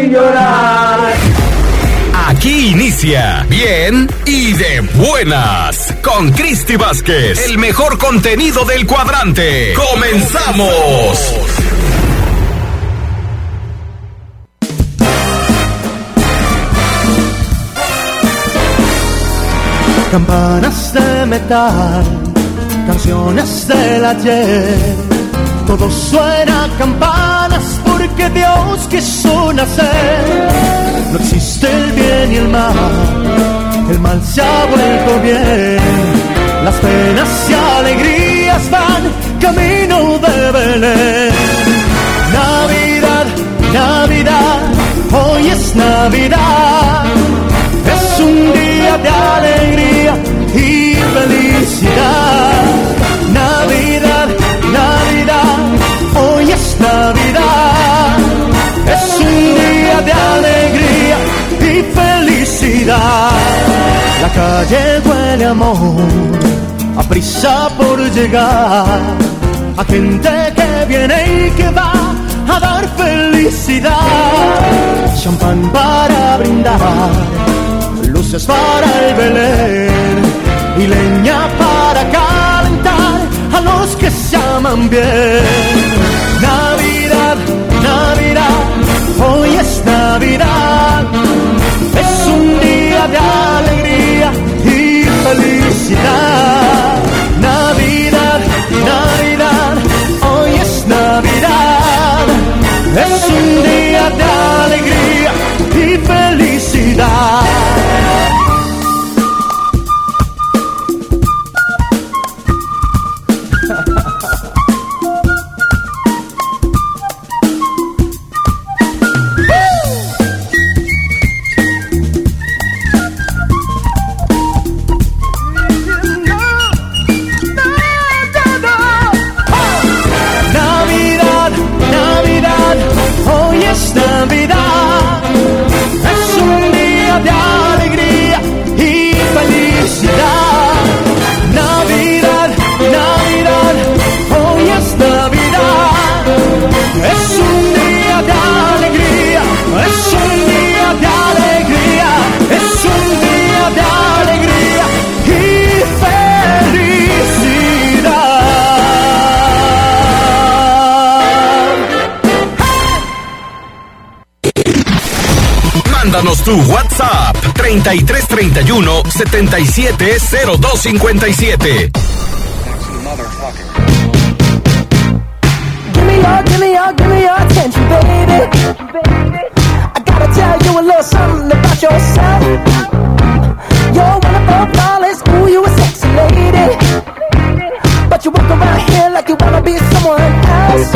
y llorar. Aquí inicia Bien y de buenas con Cristi Vázquez, el mejor contenido del cuadrante. ¡Comenzamos! Campanas de metal, canciones del ayer. Todo suena a campanas porque Dios quiso nacer. No existe el bien y el mal, el mal se ha vuelto bien. Las penas y alegrías van camino de Belén. Navidad, Navidad, hoy es Navidad. Es un día de alegría y felicidad. Navidad, de alegría y felicidad. La calle huele amor, a prisa por llegar. A gente que viene y que va a dar felicidad. Champán para brindar luces para el Belén y leña para calentar a los que se aman bien. Navidad, Navidad, hoy es Navidad, es un día de alegría y felicidad. Navidad, Navidad, hoy es Navidad, es un día de alegría y felicidad. Mándanos tu WhatsApp 3331 770257. Give me your, give me your, give me your attention, baby. I gotta tell you a little something about yourself. You're the flawless, ooh, you a sexy lady. But you walk around here like you wanna be someone else.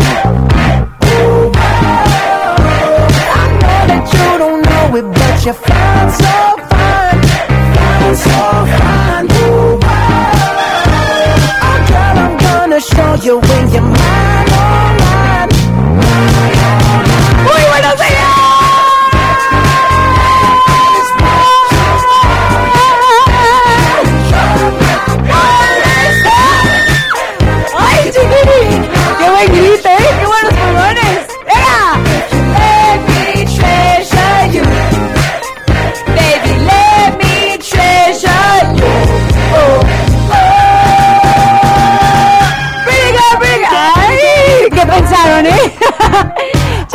You're fine, so fine, fine, so fine. Ooh, wow. Oh, girl, I'm gonna show you when you're mine.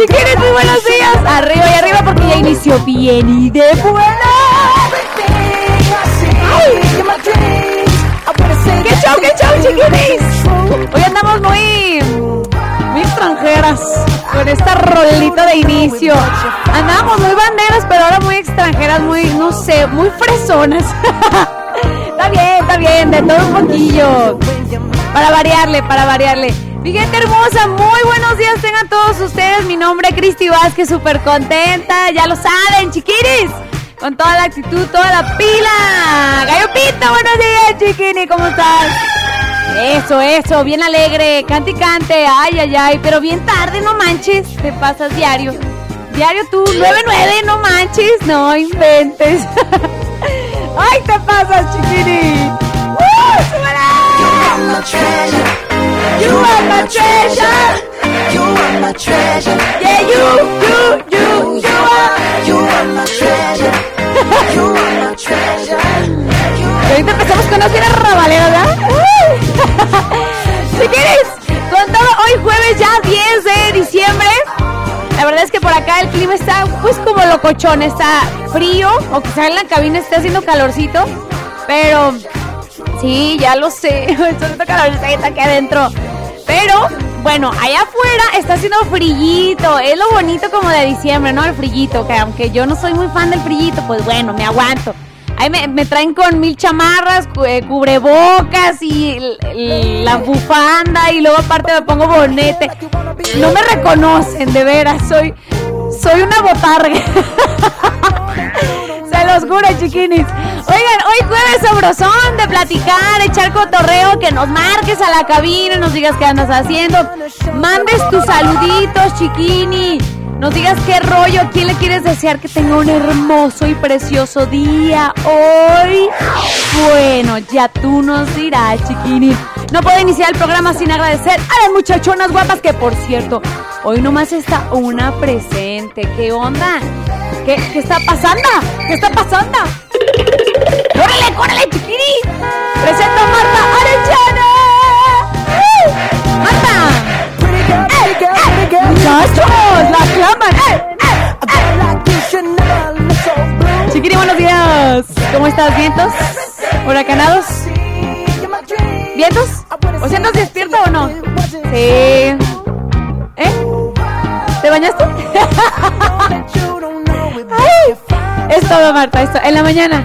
Chiquines, muy buenos días. Arriba y arriba porque ya inició bien y de buena. ¡Qué show, qué show, chiquinis! Hoy andamos muy, muy extranjeras con esta rolita de inicio. Andamos muy banderas, pero ahora muy extranjeras, muy, no sé, muy fresonas. está bien, está bien, de todo un poquillo. Para variarle, para variarle. Mi gente hermosa, muy buenos días tengan todos ustedes. Mi nombre es Cristi Vázquez, súper contenta. Ya lo saben, chiquiris. Con toda la actitud, toda la pila. Gallo buenos días, chiquini, ¿cómo estás? Eso, eso, bien alegre, cante y cante, ay, ay, ay, pero bien tarde, no manches, te pasas diario. Diario tú, 9-9, no manches, no inventes. ay, te pasas, chiquini. ¡Uh! You are my treasure. You are my treasure. Yeah, you, you, you, you are. You are my treasure. You are my treasure. Ahorita empezamos con las bienes rabaleras, ¿verdad? Si quieres, con todo, hoy jueves ya 10 de diciembre. La verdad es que por acá el clima está pues como locochón, está frío, o quizá en la cabina esté haciendo calorcito, pero sí, ya lo sé, haciendo calorcito aquí adentro. Pero bueno, allá afuera está haciendo frillito, es lo bonito como de diciembre, ¿no? El frillito, que aunque yo no soy muy fan del frillito, pues bueno, me aguanto. Ahí me, traen con mil chamarras, eh, cubrebocas y la bufanda y luego aparte me pongo bonete. No me reconocen, de veras, soy, soy una botarga. Juro, chiquinis. Oigan, hoy jueves sabrosón de platicar, echar cotorreo, que nos marques a la cabina, nos digas qué andas haciendo. Mandes tus saluditos, chiquini. Nos digas qué rollo, quién le quieres desear que tenga un hermoso y precioso día hoy. Bueno, ya tú nos dirás, chiquini. No puedo iniciar el programa sin agradecer a las muchachonas guapas que, por cierto, hoy nomás está una presente. ¿Qué onda? ¿Qué, qué está pasando? ¿Qué está pasando? ¡Córrele, córrele, chiquini! Presento a Marta Arellana. ¡Marta! Pretty girl. ¡Muchachos! ¡La aclaman! ¡Eh! Chiquini, buenos días. ¿Cómo estás? ¿Vientos? ¿Huracanados? ¿Vientos? ¿O si andas despierto o no? Sí. ¿Eh? ¿Te bañaste? es todo, Marta. Esto, en la mañana.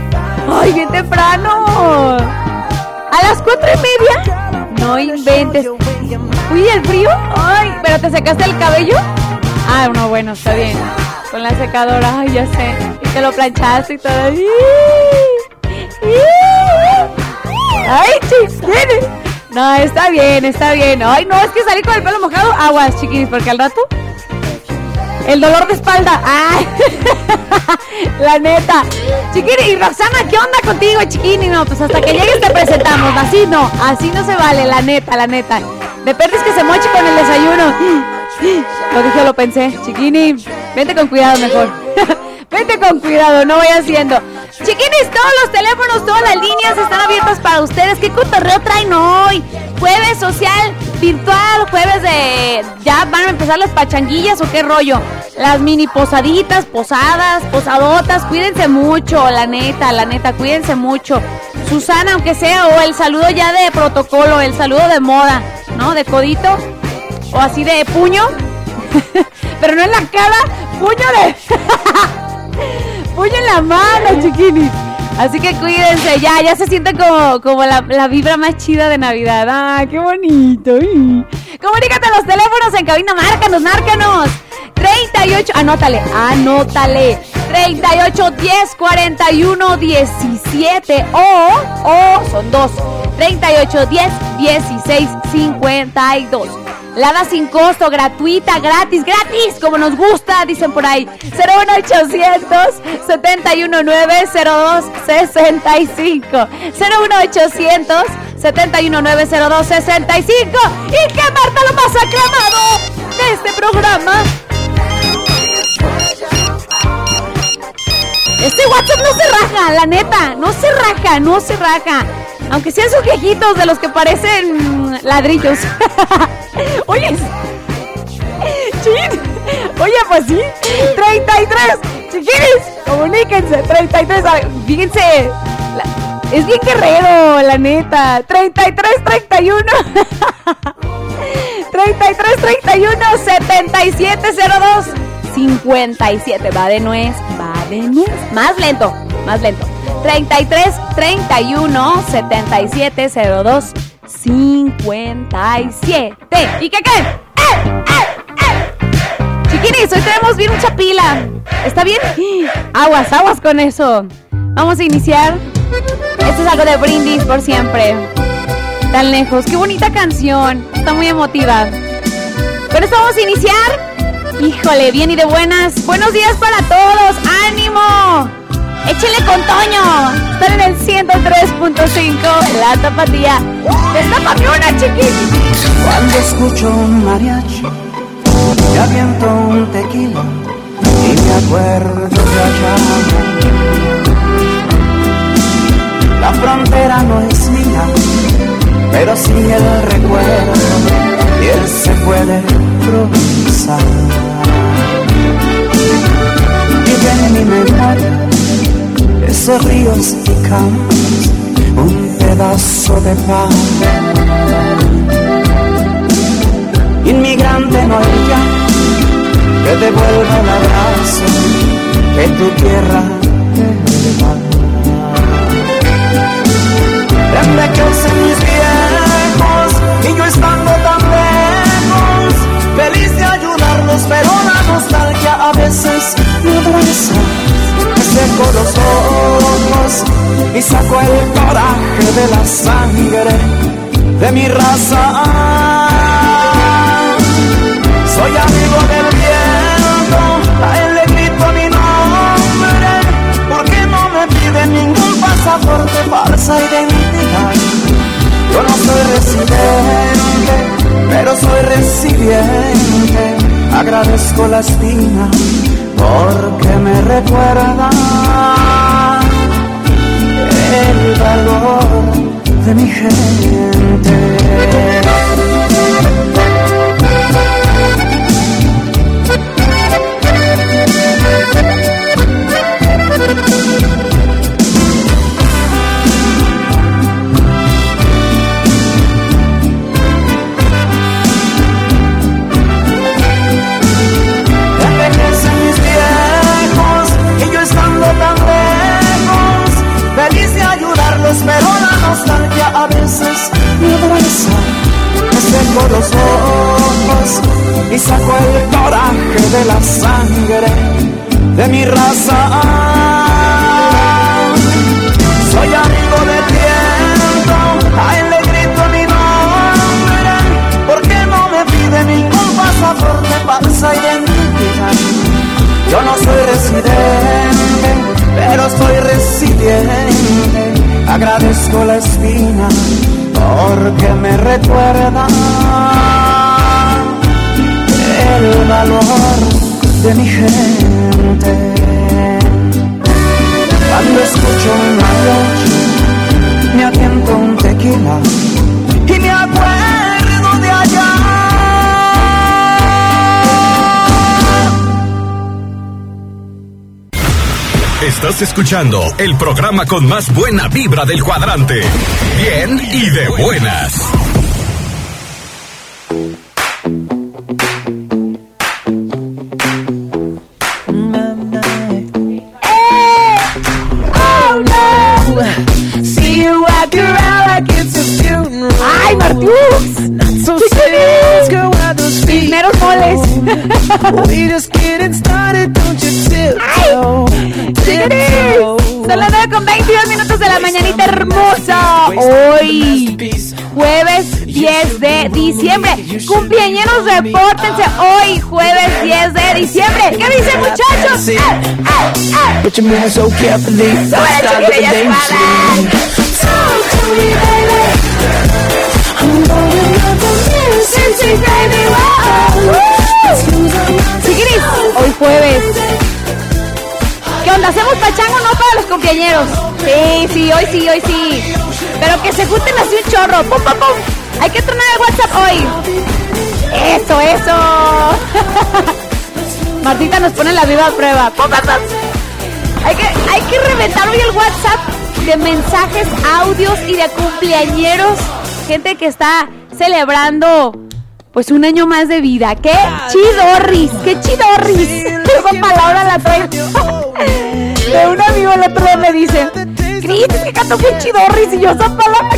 ¡Ay, bien temprano! ¿A las cuatro y media? No inventes. Uy, el frío. Ay, ¿pero te secaste el cabello? Ah, no, bueno, está bien. Con la secadora, ay, ya sé. Y te lo planchaste y todo. ¡Ay, chiquini! No, está bien, está bien. Ay, no, es que salí con el pelo mojado. Aguas, chiquinis, porque al rato el dolor de espalda. ¡Ay! La neta. Chiquini, y Roxana, ¿qué onda contigo, chiquini? No, pues hasta que llegues te presentamos. Así no, así no se vale, la neta, la neta. De perdes que se moche con el desayuno. Lo dije, lo pensé. Chiquini, vente con cuidado mejor. Vente con cuidado, no voy haciendo. Chiquinis, todos los teléfonos, todas las líneas están abiertas para ustedes. ¿Qué cotorreo traen hoy? Jueves social, virtual, jueves de... ¿Ya van a empezar las pachanguillas o qué rollo? Las mini posaditas, posadas, posadotas, cuídense mucho, la neta, la neta, cuídense mucho. Susana, aunque sea, o el saludo ya de protocolo, el saludo de moda, ¿no? De codito, o así de puño, pero no en la cara, puño de... puño en la mano, chiquinis. Así que cuídense, ya, ya se siente como, como la, la vibra más chida de Navidad. ¡Ah, qué bonito! Comunícate a los teléfonos en cabina, márcanos, márcanos. 38, anótale, anótale. 38 10 41 17 o, o, son dos. 38 10 16 52. Lada sin costo, gratuita, gratis, gratis, como nos gusta, dicen por ahí. 01800 719 0265. 01800 719 0265. Y que Marta lo más aclamado de este programa. Este WhatsApp no se raja, la neta, no se raja, no se raja. Aunque sean sus viejitos de los que parecen ladrillos. Oye, chin. Oye, pues sí. 33. Chiquiris, comuníquense. 33. a ver, Fíjense. es bien guerrero, la neta. 33, 31. 33, 31, 77, 02. 57. Va de nuez, va de nuez. Más lento, más lento. 33, 31, 77, 02. 57. ¿Y qué qué? ¡Eh, eh, eh! Chiquinis, hoy tenemos bien mucha pila. ¿Está bien? Aguas, aguas con eso. Vamos a iniciar. Esto es algo de brindis por siempre. Tan lejos. Qué bonita canción. Está muy emotiva. Con esto vamos a iniciar. Híjole, bien y de buenas. Buenos días para todos. ¡Ánimo! Échele con Toño. Están en el 103.5. La tapatía. Destápame una, chiquis. Cuando escucho un mariachi, me aviento un tequila y me acuerdo de allá. La frontera no es mía, pero sí el recuerdo y él se puede improvisar. Vive en mi memoria esos ríos y campos, un pedazo de pan. Inmigrante no ya que devuelva el abrazo que tu tierra te da. Envejecen mis viejos y yo estando tan lejos, feliz de ayudarlos, pero la nostalgia a veces me abraza. Seco los ojos y saco el coraje de la sangre de mi raza. Soy amigo del viento, a él le grito mi nombre, porque no me pide ningún pasaporte, falsa identidad. Yo no soy residente, pero soy resiliente. Agradezco la estima porque me recuerda el valor de mi gente. Nostalgia a veces me abraza. Me seco los ojos y saco el coraje de la sangre de mi raza. Soy amigo del viento, a él le grito mi nombre, porque no me pide ningún pasaporte, falsa identidad. Yo no soy residente, pero soy resiliente. Agradezco la espina porque me recuerda el valor de mi gente. Cuando escucho un mariachi, me atiento un tequila Estás escuchando el programa con más buena vibra del cuadrante. Bien y de buenas. Hoy, jueves 10 de diciembre. Cumpleaños, repórtense. Hoy, jueves 10 de diciembre. ¿Qué dicen, muchachos? Music, baby. Whoa. Chiquiris, hoy jueves. ¿Qué onda? ¿Hacemos pachango no para los cumpleañeros? Sí, sí, hoy sí, hoy sí. Pero que se junten así un chorro. ¡Pum, pum, pum! Hay que tronar el WhatsApp hoy. Eso, eso. Martita nos pone la viva prueba. ¡Pum, pum, pum! Hay que, hay que reventar hoy el WhatsApp de mensajes, audios y de cumpleañeros. Gente que está celebrando pues un año más de vida. ¡Qué chidorris! ¡Qué chidorris! Esa palabra la traigo. De un amigo el otro me dice, Cris, que bien chidorris. Y yo, esa palabra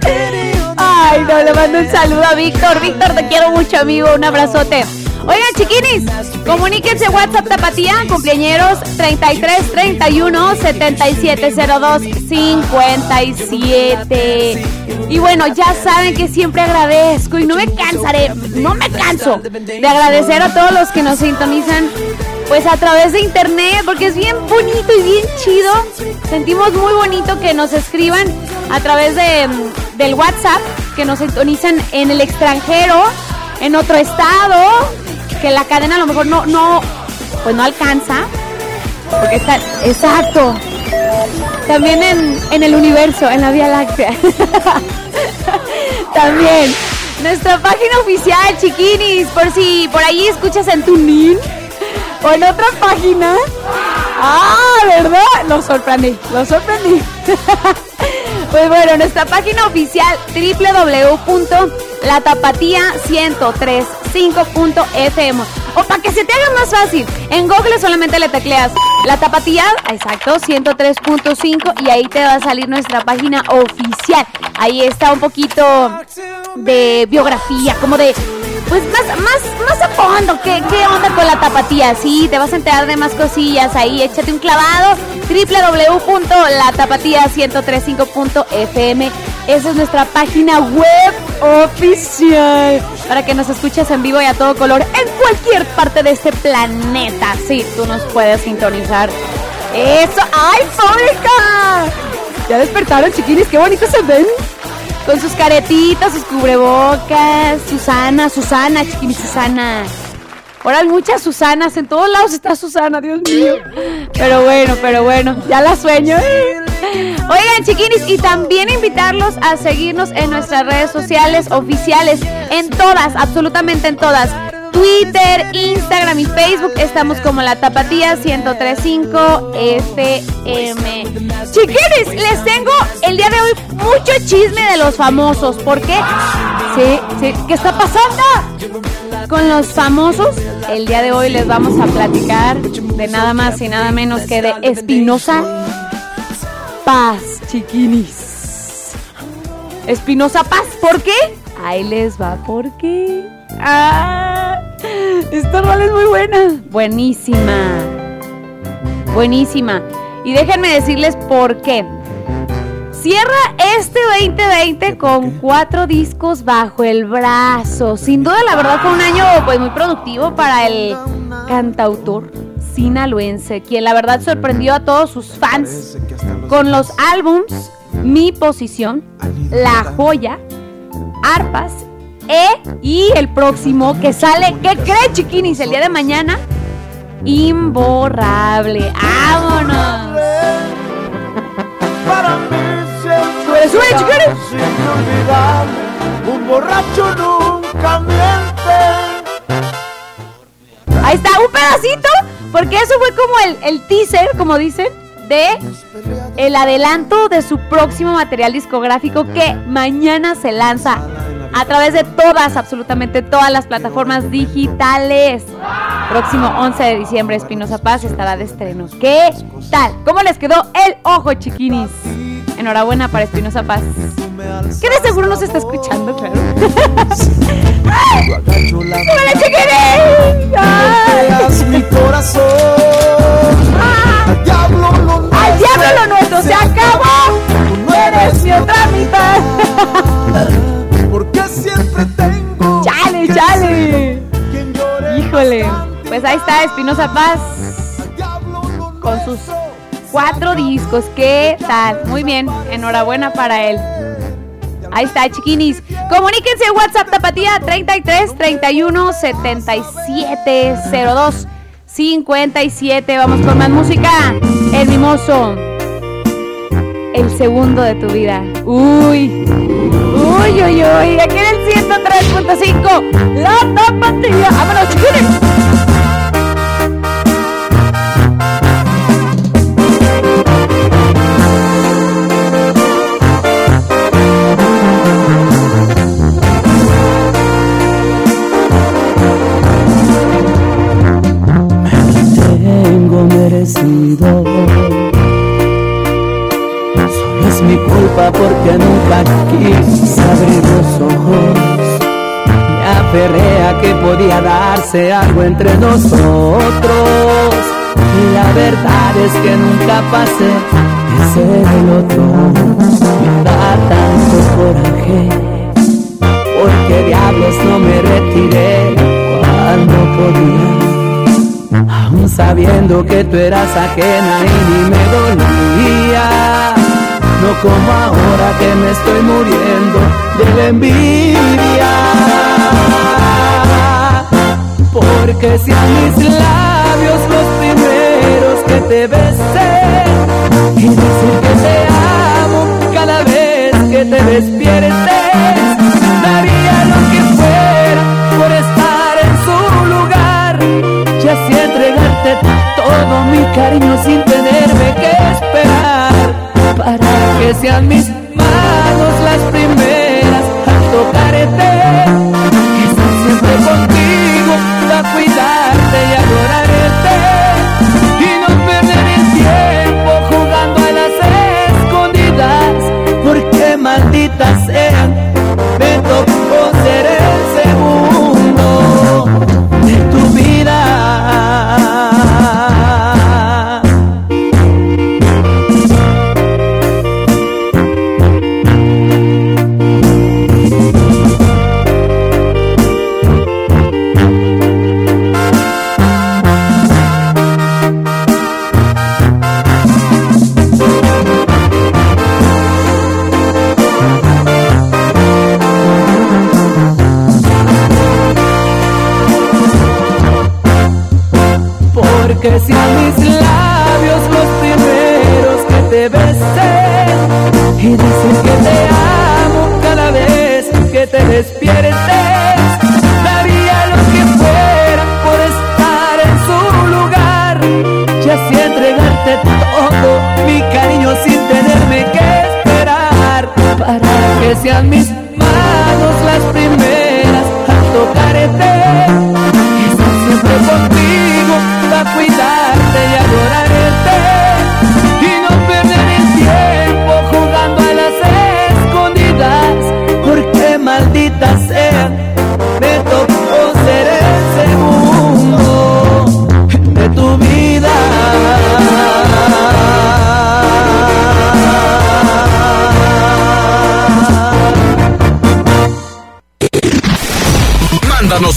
que... Ay, no, le mando un saludo a Víctor. Víctor, te quiero mucho, amigo. Un abrazote. Oigan, chiquinis, comuníquense WhatsApp Tapatía, cumpleañeros 33 31 7702 57. Y bueno, ya saben que siempre agradezco y no me cansaré, no me canso de agradecer a todos los que nos sintonizan pues a través de internet, porque es bien bonito y bien chido. Sentimos muy bonito que nos escriban a través de, mm, del WhatsApp, que nos sintonizan en el extranjero, en otro estado, que la cadena a lo mejor no, no, pues no alcanza. Porque está, exacto. También en, en el universo, en la Vía Láctea. También. Nuestra página oficial, chiquinis, por si por ahí escuchas en tu NIN o en otra página. Ah, ¿verdad? Lo sorprendí, lo sorprendí. Pues bueno, nuestra página oficial www.latapatía1035.fm o para que se te haga más fácil, en Google solamente le tecleas La Tapatía, exacto, 103.5 y ahí te va a salir nuestra página oficial. Ahí está un poquito de biografía, como de pues más, más, más a fondo, ¿Qué, ¿qué onda con la tapatía? Sí, te vas a enterar de más cosillas ahí, échate un clavado, www.latapatía1035.fm, esa es nuestra página web oficial, para que nos escuches en vivo y a todo color en cualquier parte de este planeta, sí, tú nos puedes sintonizar. Eso, ¡ay, Fórica! Ya despertaron, chiquinis, qué bonitos se ven. Con sus caretitas, sus cubrebocas. Susana, Susana, chiquini Susana. Ahora muchas Susanas, en todos lados está Susana, Dios mío. Pero bueno, pero bueno, ya la sueño. Oigan, chiquinis, y también invitarlos a seguirnos en nuestras redes sociales oficiales, en todas, absolutamente en todas. Twitter, Instagram y Facebook estamos como la Tapatía 1035 FM. Chiquinis, les tengo el día de hoy mucho chisme de los famosos. ¿Por qué? Sí, sí. ¿Qué está pasando? Con los famosos, el día de hoy les vamos a platicar de nada más y nada menos que de Espinosa Paz, chiquinis. Espinosa Paz, ¿por qué? Ahí les va, ¿por qué? Ah, esta rola es muy buena. Buenísima. Buenísima. Y déjenme decirles por qué. Cierra este 2020 con cuatro discos bajo el brazo. Sin duda, la verdad fue un año pues muy productivo para el cantautor sinaloense, quien la verdad sorprendió a todos sus fans con los álbums Mi Posición, La Joya, Arpas e y el próximo que sale, ¿qué cree chiquinis? El día de mañana, imborrable. ¡Vámonos! Para mí ¡Sube, sube, chiquinis! inolvidable, un borracho nunca miente. Ahí está, un pedacito, porque eso fue como el, el teaser, como dicen, de el adelanto de su próximo material discográfico que mañana se lanza a través de todas, absolutamente todas las plataformas digitales. Próximo 11 de diciembre, Espinosa Paz estará de estreno. ¿Qué tal? ¿Cómo les quedó el ojo, chiquinis? Enhorabuena para Espinosa Paz. Que de seguro nos está escuchando, claro. ¡Hola, chiquinis! Mi corazón. Al diablo lo nuestro. ¡Al diablo lo nuestro! ¡Se acabó! ¡No eres mi otra mitad! ¡Chale, chale! Híjole. Pues ahí está Espinosa Paz con sus cuatro discos. ¿Qué tal? Muy bien. Enhorabuena para él. Ahí está, chiquinis. Comuníquense en WhatsApp Tapatía 33 31 77 02 57. Vamos con más música. El mimoso. El segundo de tu vida. Uy. Uy, uy, uy. Aquí en el 103.5. La Tapatía. ¡Vámonos, chiquinis! tengo merecido. Mi culpa porque nunca quise abrir los ojos. Me aferré a que podía darse algo entre nosotros. Y la verdad es que nunca pasé de ser el otro. Me da tanto coraje. Porque diablos no me retiré cuando podía. Aún sabiendo que tú eras ajena y ni me dolía. No como ahora que me estoy muriendo de la envidia. Porque si a mis labios los primeros que te besé y decir que te amo cada vez que te despiertes, daría lo que fuera por estar en su lugar y así entregarte todo mi cariño sin tenerme que esperar para que sean mis manos las primeras a tocarte,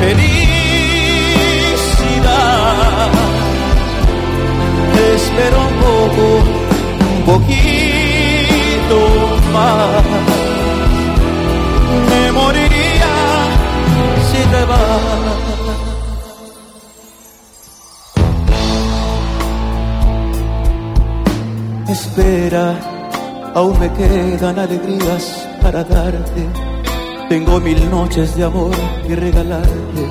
felicidad. Espero un poco, un poquito más. Me moriría si te vas. Espera aún me quedan alegrías para darte. Tengo mil noches de amor que regalarte.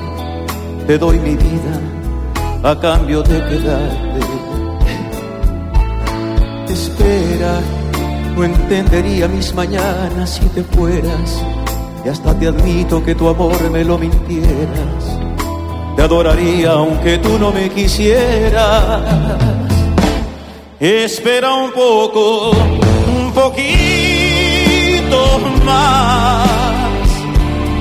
Te doy mi vida, a cambio de quedarte. Espera, no entendería mis mañanas si te fueras. Y hasta te admito que tu amor me lo mintieras. Te adoraría aunque tú no me quisieras. Espera un poco, un poquito más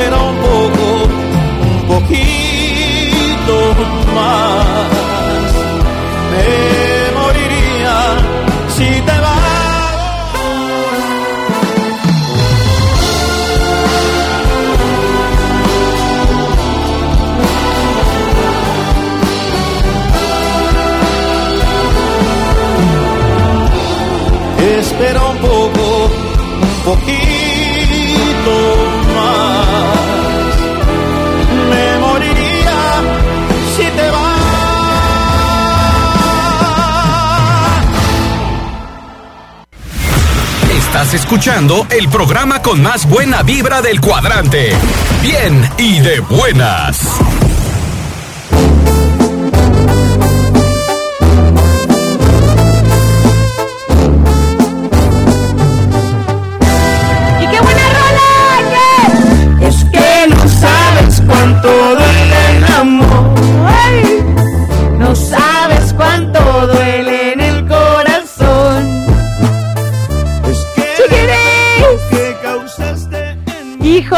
Espera un poco, un poquito más. Estás escuchando el programa con más buena vibra del cuadrante. Bien y de buenas.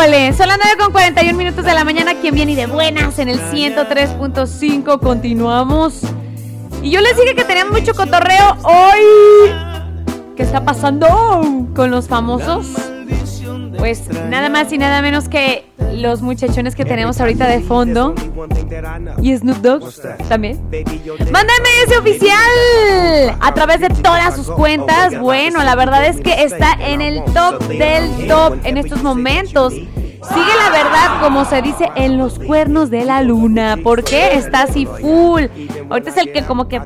Híjole, son las 9 con 41 minutos de la mañana. ¿Quién viene y de buenas en el 103.5? Continuamos. Y yo les dije que teníamos mucho cotorreo hoy. ¿Qué está pasando con los famosos? Pues nada más y nada menos que los muchachones que tenemos ahorita de fondo. Y Snoop Dogg también. Mándame ese oficial a través de todas sus cuentas. Bueno, la verdad es que está en el top del top en estos momentos. Sigue la verdad, como se dice, en los cuernos de la luna. porque Está así full. Ahorita es el que como que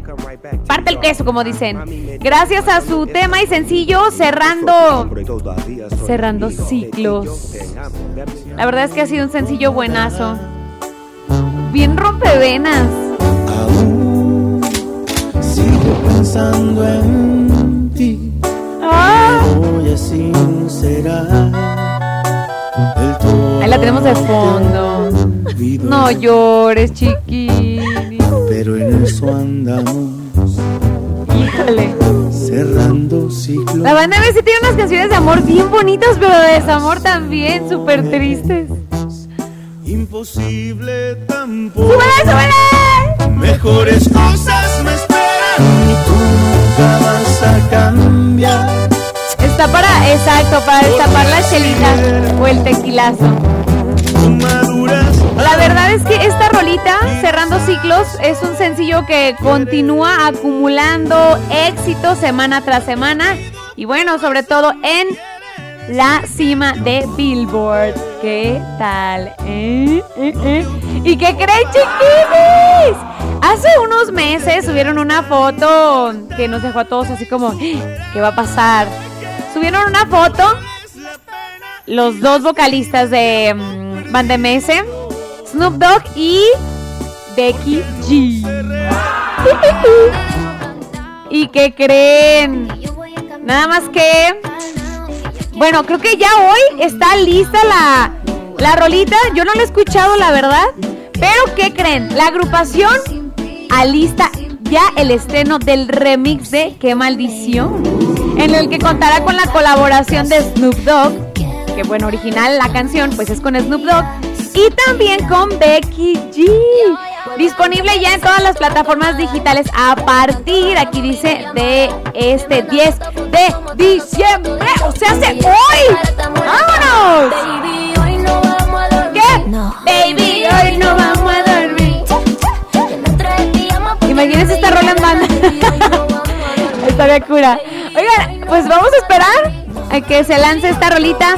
parte el queso, como dicen. Gracias a su tema y sencillo, cerrando, cerrando ciclos. La verdad es que ha sido un sencillo buenazo. Bien rompevenas. Aún sigo pensando en ti. Ah, Voy a sincerar. Ahí la tenemos de fondo. No llores, chiquini. Pero en eso andamos, Híjole. cerrando ciclos. La banda sí tiene unas canciones de amor bien bonitas, pero de desamor también, súper tristes. Imposible tampoco. ¡Súbele, súbele! Mejores cosas me esperan y tú nunca vas a cambiar. Está para, exacto, para destapar la chelita o el tequilazo. La verdad es que esta rolita, Cerrando Ciclos, es un sencillo que continúa acumulando éxito semana tras semana. Y bueno, sobre todo en la cima de Billboard. ¿Qué tal? ¿Eh? ¿Eh? ¿Eh? ¿Y qué creen, chiquinis? Hace unos meses subieron una foto que nos dejó a todos así como, ¿qué va a pasar? Subieron una foto los dos vocalistas de mm, Banda MS, Snoop Dogg y Becky G. ¿Y qué creen? Nada más que, bueno, creo que ya hoy está lista la, la rolita. Yo no la he escuchado, la verdad. Pero ¿qué creen? La agrupación alista ya el estreno del remix de Qué maldición, en el que contará con la colaboración de Snoop Dogg, que bueno, original la canción pues es con Snoop Dogg, y también con Becky G. Disponible ya en todas las plataformas digitales a partir, aquí dice, de este 10 de diciembre. O sea, hace hoy. ¡Vámonos! ¿Qué? Baby, hoy no vamos a dormir. Imagínense esta rola en banda. Estaría cura. Oigan, pues vamos a esperar a que se lance esta rolita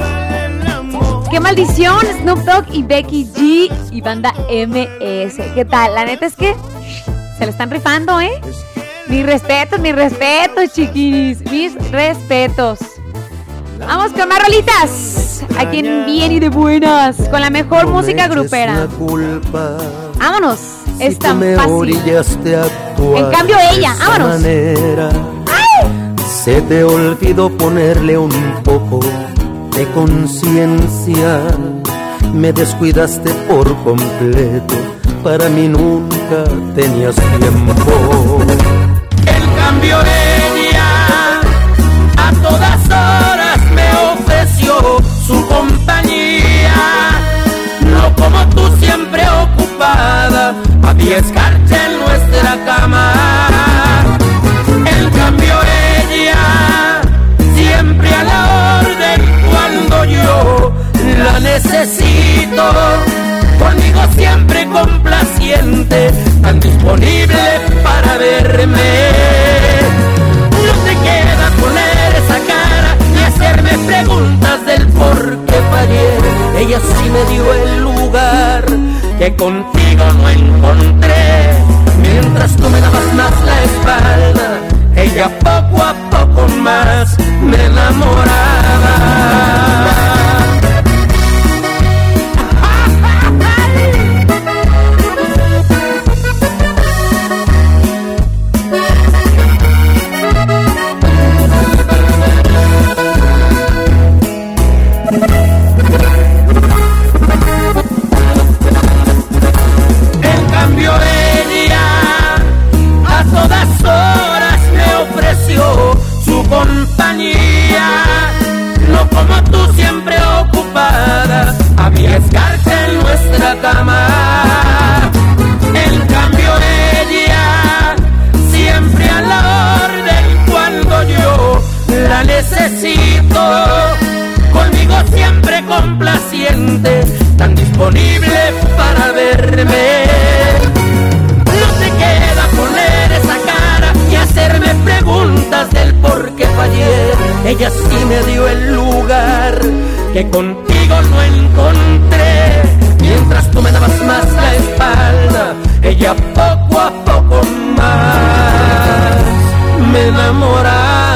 ¡Qué maldición! Snoop Dogg y Becky G y banda MS. ¿Qué tal? La neta es que se le están rifando, ¿eh? Mis respetos, mis respetos, chiquis. Mis respetos. Vamos con más rolitas. Aquí en Bien y de Buenas. Con la mejor No música grupera. la culpa Vámonos. si Es tan me fácil. En cambio ella, vámonos. manera. Se te olvidó ponerle un poco de conciencia. Me descuidaste por completo. Para mí nunca tenías tiempo. En cambio ella a todas horas me ofreció su compañía. No como tú siempre ocupada, había escarcha necesito. Conmigo siempre complaciente, tan disponible para verme. No te queda poner esa cara y hacerme preguntas del por qué fallé. Ella sí me dio el lugar que contigo no encontré. Mientras tú me dabas más la espalda, ella poco a poco más me enamoraba. Tan disponible para verme. No te queda poner esa cara y hacerme preguntas del por qué fallé. Ella sí me dio el lugar que contigo no encontré. Mientras tú me dabas más la espalda, ella poco a poco más me enamoraba.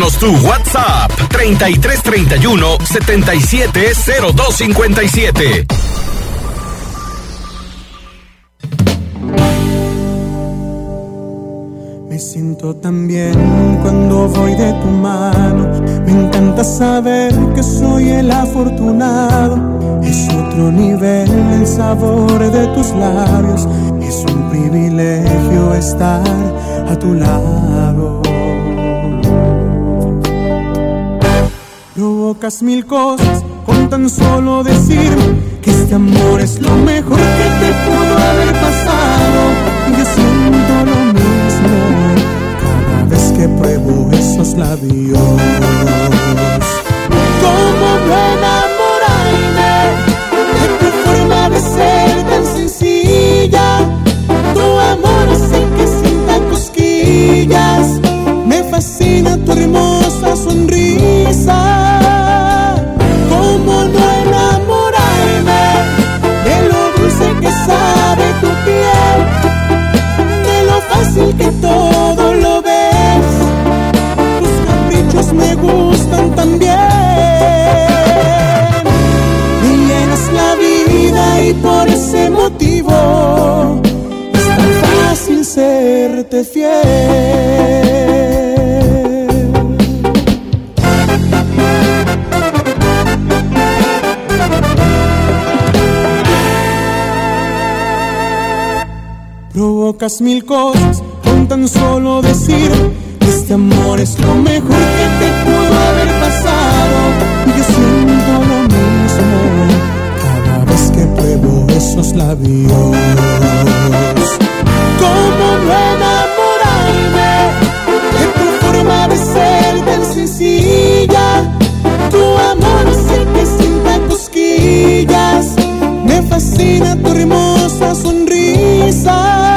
Mándanos tu WhatsApp 3331 770257. Me siento tan bien cuando voy de tu mano. Me encanta saber que soy el afortunado. Es otro nivel el sabor de tus labios. Es un privilegio estar a tu lado. Provocas mil cosas con tan solo decirme que este amor es lo mejor que te pudo haber pasado. Yo siento lo mismo cada vez que pruebo esos labios. ¿Cómo no enamorarme de tu forma de ser tan sencilla? Tu amor hace que sienta cosquillas. Me fascina tu hermosa sonrisa. Que todo lo ves. Tus caprichos me gustan también. Me llenas la vida y por ese motivo es tan fácil serte fiel. Provocas mil cosas tan solo decir que este amor es lo mejor que te pudo haber pasado. y Yo siento lo mismo cada vez que pruebo esos labios. ¿Cómo no enamorarme de tu forma de ser tan sencilla? Tu amor hace que sienta cosquillas, me fascina tu hermosa sonrisa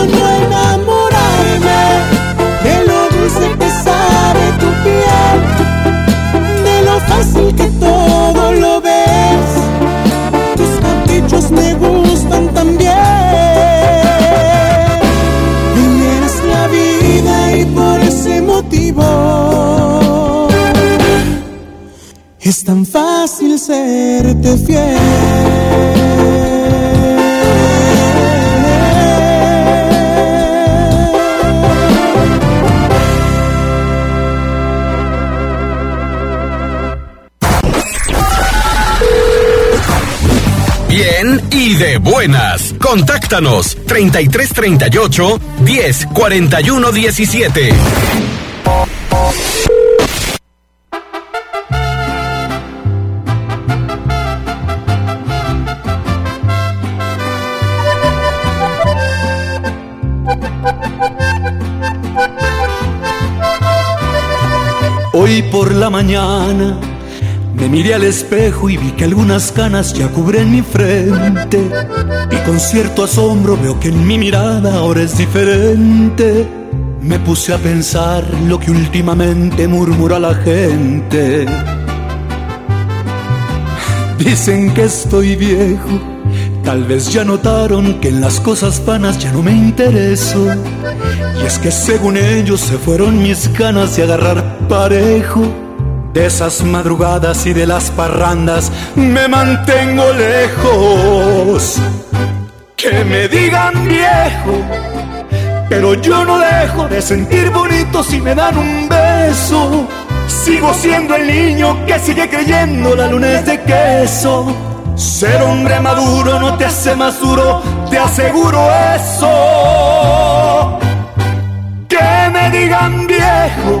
extraño enamorarme de lo dulce que sabe tu piel, de lo fácil que todo lo ves. Tus caprichos me gustan también. Y eres la vida y por ese motivo es tan fácil serte fiel. Buenas. Contáctanos 3338 10 41 17. Hoy por la mañana me miré al espejo y vi que algunas canas ya cubren mi frente. Y con cierto asombro veo que en mi mirada ahora es diferente. Me puse a pensar lo que últimamente murmura la gente. Dicen que estoy viejo. Tal vez ya notaron que en las cosas vanas ya no me intereso. Y es que según ellos se fueron mis ganas de agarrar parejo. De esas madrugadas y de las parrandas me mantengo lejos. Que me digan viejo, pero yo no dejo de sentir bonito si me dan un beso. Sigo siendo el niño que sigue creyendo la luna es de queso. Ser hombre maduro no te hace más duro, te aseguro eso. Que me digan viejo,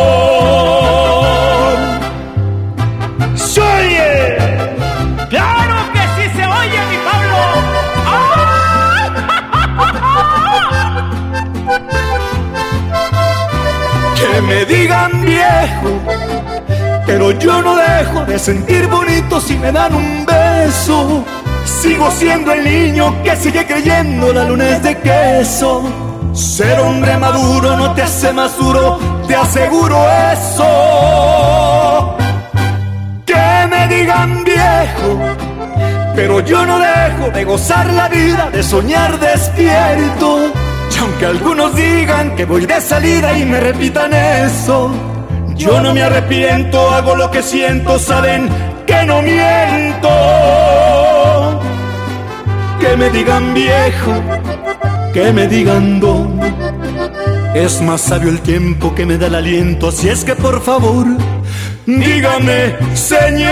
¡Se oye! ¡Claro que sí se oye, mi Pablo! Que me digan viejo, pero yo no dejo de sentir bonito si me dan un beso. Sigo siendo el niño que sigue creyendo la luna es de queso. Ser hombre maduro no te hace más duro, te aseguro eso. Digan viejo, pero yo no dejo de gozar la vida, de soñar despierto. Y aunque algunos digan que voy de salida y me repitan eso, yo no me arrepiento, hago lo que siento, saben que no miento. Que me digan viejo, que me digan don. Es más sabio el tiempo que me da el aliento, así es que por favor, dígame, Señor.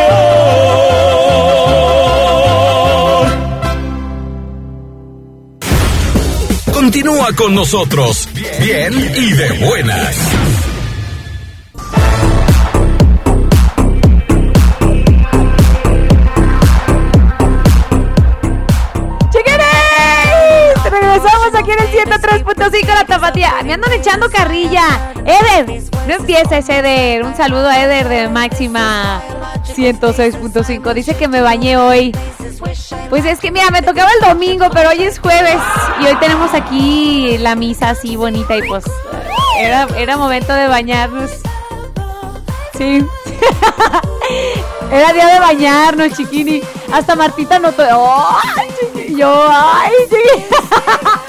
Continúa con nosotros. Bien y de buenas. Aquí en el 103.5 La Tapatía. Me andan echando carrilla. Eder, no empieces, Eder. Un saludo a Eder de Máxima 106.5. Dice que me bañé hoy. Pues es que, mira, me tocaba el domingo, pero hoy es jueves. Y hoy tenemos aquí la misa así bonita. Y pues, era, era momento de bañarnos. Sí. Era día de bañarnos, chiquini. Hasta Martita notó. ¡Ay, chiqui! Yo, ¡ay, chiqui!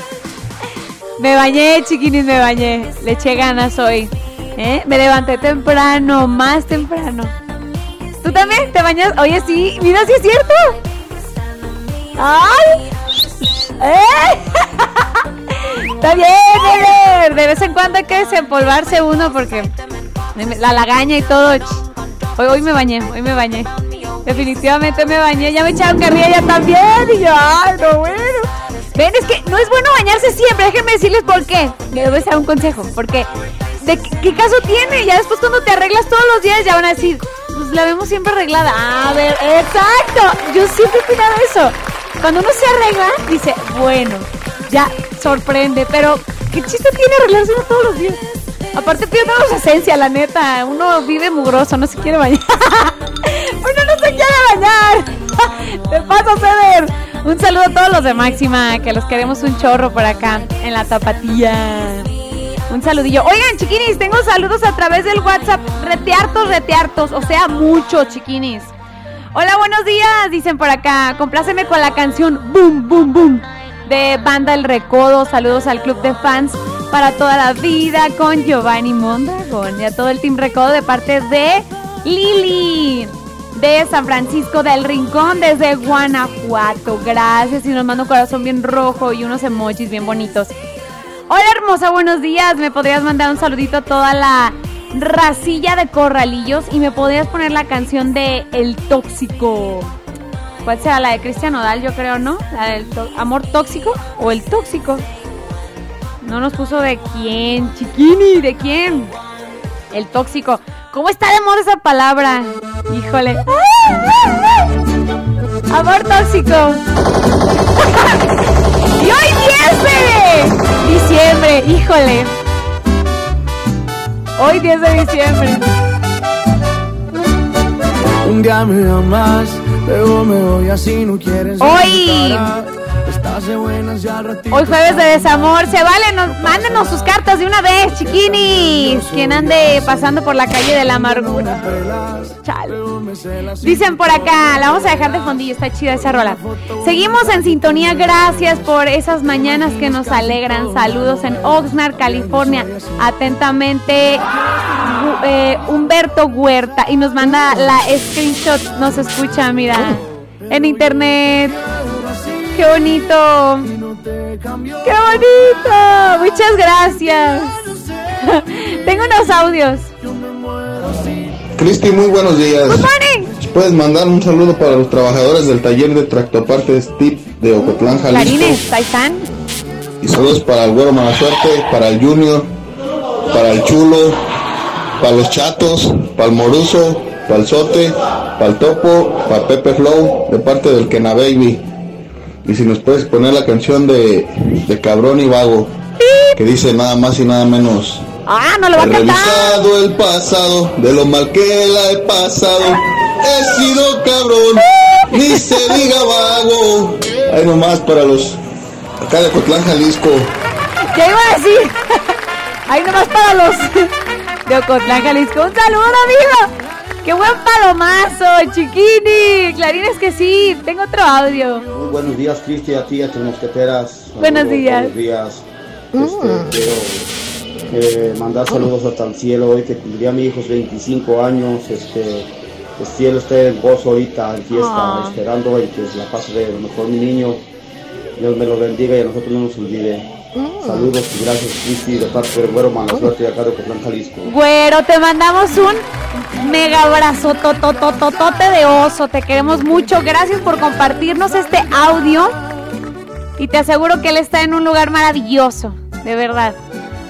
Me bañé, chiquinis, me bañé. Le eché ganas hoy. ¿eh? Me levanté temprano, más temprano. ¿Tú también te bañas? Oye, sí, mira si es cierto. ¡Ay! ¡Eh! Está bien. De vez en cuando hay que desempolvarse uno porque la lagaña y todo. Hoy, hoy me bañé, hoy me bañé. Definitivamente me bañé. Ya me echaron carrilla ya también. Y yo, ay, no, bueno. Ven, es que no es bueno bañarse siempre. Déjenme decirles por qué. Les voy a dar un consejo. Porque, ¿de qué, qué caso tiene? Ya después cuando te arreglas todos los días ya van a decir, pues la vemos siempre arreglada. A ver, exacto. Yo siempre he opinado eso. Cuando uno se arregla, dice, bueno, ya sorprende. Pero, ¿qué chiste tiene arreglarse uno todos los días? Aparte pierdes esencia, la neta. Uno vive mugroso, no se quiere bañar. Uno no se quiere bañar. Te paso, Ceder. Un saludo a todos los de Máxima, que los queremos un chorro por acá, en la tapatilla. Un saludillo. Oigan, chiquinis, tengo saludos a través del WhatsApp. Reteartos, reteartos. O sea, muchos, chiquinis. Hola, buenos días, dicen por acá. Compláceme con la canción Boom, Boom, Boom de Banda El Recodo. Saludos al club de fans para toda la vida con Giovanni Mondragón y a todo el Team Recodo de parte de Lili de San Francisco del Rincón desde Guanajuato. Gracias y nos manda un corazón bien rojo y unos emojis bien bonitos. Hola hermosa, buenos días. ¿Me podrías mandar un saludito a toda la racilla de corralillos y me podrías poner la canción de El Tóxico? ¿Cuál será la de Cristian Odal? Yo creo, ¿no? La del amor tóxico o el tóxico. No nos puso de quién, chiquini, ¿de quién? El tóxico. ¿Cómo está de moda esa palabra? Híjole. Amor tóxico. y hoy 10 de diciembre, híjole. Hoy 10 de diciembre. Un día me amas, luego me voy así, no quieres. Hoy. Hoy jueves de desamor, se vale, nos, mándenos sus cartas de una vez, chiquinis. Quien ande pasando por la calle de la amargura. Chale. Dicen por acá, la vamos a dejar de fondillo, está chida esa rola. Seguimos en sintonía, gracias por esas mañanas que nos alegran. Saludos en Oxnard, California. Atentamente, eh, Humberto Huerta. Y nos manda la screenshot, nos escucha, mira, en internet. ¡Qué bonito! ¡Qué bonito! Muchas gracias. Tengo unos audios. Cristi, muy buenos días. Good morning. Puedes mandar un saludo para los trabajadores del taller de tractopartes TIP de Ocotlán, Jalisco. Clarines, ahí están. Y saludos para el Güero Mala Suerte, para el Junior, para el Chulo, para los Chatos, para el Moruso, para el Sote, para el Topo, para Pepe Flow, de parte del Kena Baby. Y si nos puedes poner la canción de, de Cabrón y Vago, que dice nada más y nada menos. Ah, no lo va a He cantar. revisado el pasado, de lo mal que la he pasado. He sido cabrón, ni se diga vago. Ahí nomás para los acá de Cotlán, Jalisco. ¿Qué iba a decir? Ahí nomás para los de Ocotlán, Jalisco. Un saludo, amigo. ¡Qué buen palomazo, chiquini! Clarines que sí. Tengo otro audio. Muy buenos días, Cristi, a ti, a tus mosqueteras. Buenos Saludos, días. Buenos días. Mm. Este, quiero eh, mandar saludos hasta el cielo hoy que cumplía mi hijo 25 años. Este, el cielo esté en gozo ahorita, en fiesta, Ah. esperando y que la pase de lo mejor mi niño. Dios me lo bendiga y a nosotros no nos olvide. Mm. Saludos y gracias, Cristi, de parte del güero de acá de Ocotlán, Jalisco. Güero, te mandamos un mega abrazo tototototote de oso. Te queremos mucho. Gracias por compartirnos este audio. Y te aseguro que él está en un lugar maravilloso. De verdad.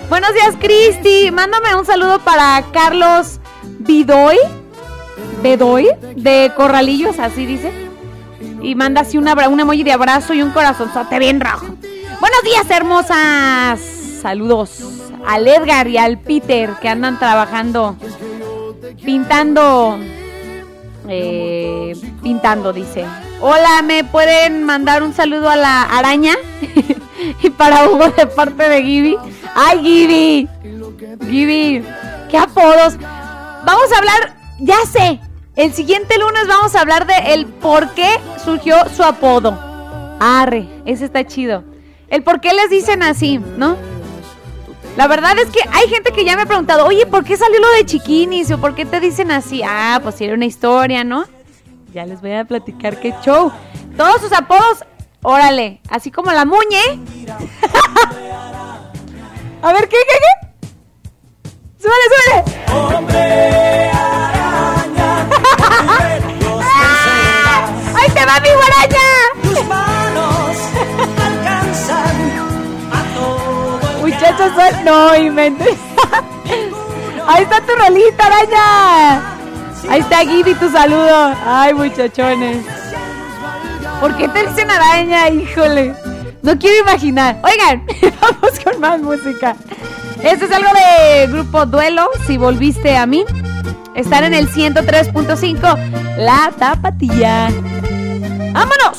Buenos días, Cristi. Mándame un saludo para Carlos Bidoy. Bedoy de Corralillos, así dice. Y manda así un, abra- un emoji de abrazo y un corazonzote bien rojo. Buenos días, hermosas. Saludos al Edgar y al Peter que andan trabajando, pintando, eh, pintando, dice. Hola, ¿me pueden mandar un saludo a la araña? y para Hugo de parte de Gibi. ¡Ay, Gibi! Gibi, ¿qué apodos? Vamos a hablar, ya sé, el siguiente lunes vamos a hablar de el por qué surgió su apodo. Arre, ese está chido. El por qué les dicen así, ¿no? La verdad es que hay gente que ya me ha preguntado, oye, ¿por qué salió lo de chiquinis? ¿O por qué te dicen así? Ah, pues era una historia, ¿no? Ya les voy a platicar qué show. Todos sus apodos, órale, así como la muñe. a ver, ¿qué, qué, qué? ¡Súbele, súbele! ¡Ahí te va mi guaraña! No inventes. Ahí está tu rolita, araña. Ahí está Gibi, tu saludo. Ay, muchachones. ¿Por qué te dicen araña? Híjole. No quiero imaginar. Oigan, vamos con más música. Este es algo de Grupo Duelo, si volviste a mí. Están en el 103.5, La Tapatilla. ¡Vámonos!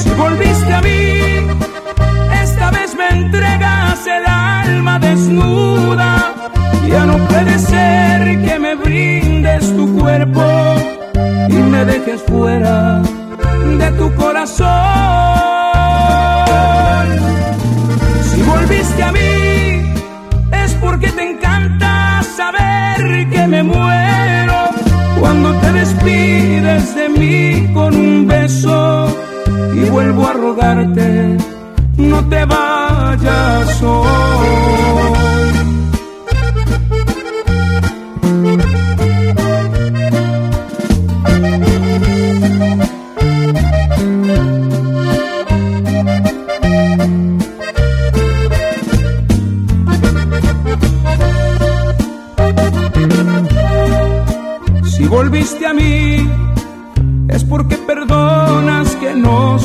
Si volviste a mí, esta vez me entregas el alma desnuda. Ya no puede ser que me brindes tu cuerpo y me dejes fuera de tu corazón. Si volviste a mí, es porque te encanta saber que me muero cuando te despides de mí con un beso y vuelvo a rogarte, no te vayas hoy.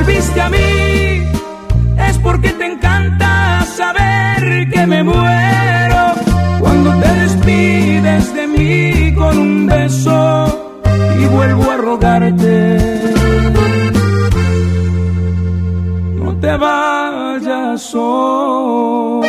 Volviste a mí, es porque te encanta saber que me muero cuando te despides de mí con un beso y vuelvo a rogarte. No te vayas hoy.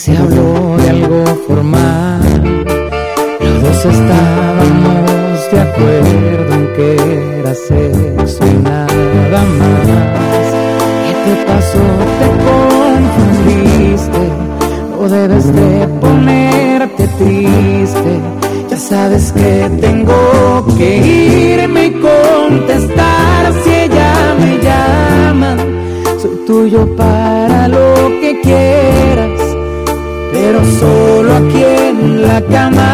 Se habló de algo formal. Los dos estábamos de acuerdo en que era sexo y nada más. ¿Qué te pasó? Te confundiste. O debes de ponerte triste. Ya sabes que tengo que irme aquí en la cama.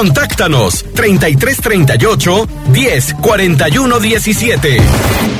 Contáctanos 3338 10 41 17.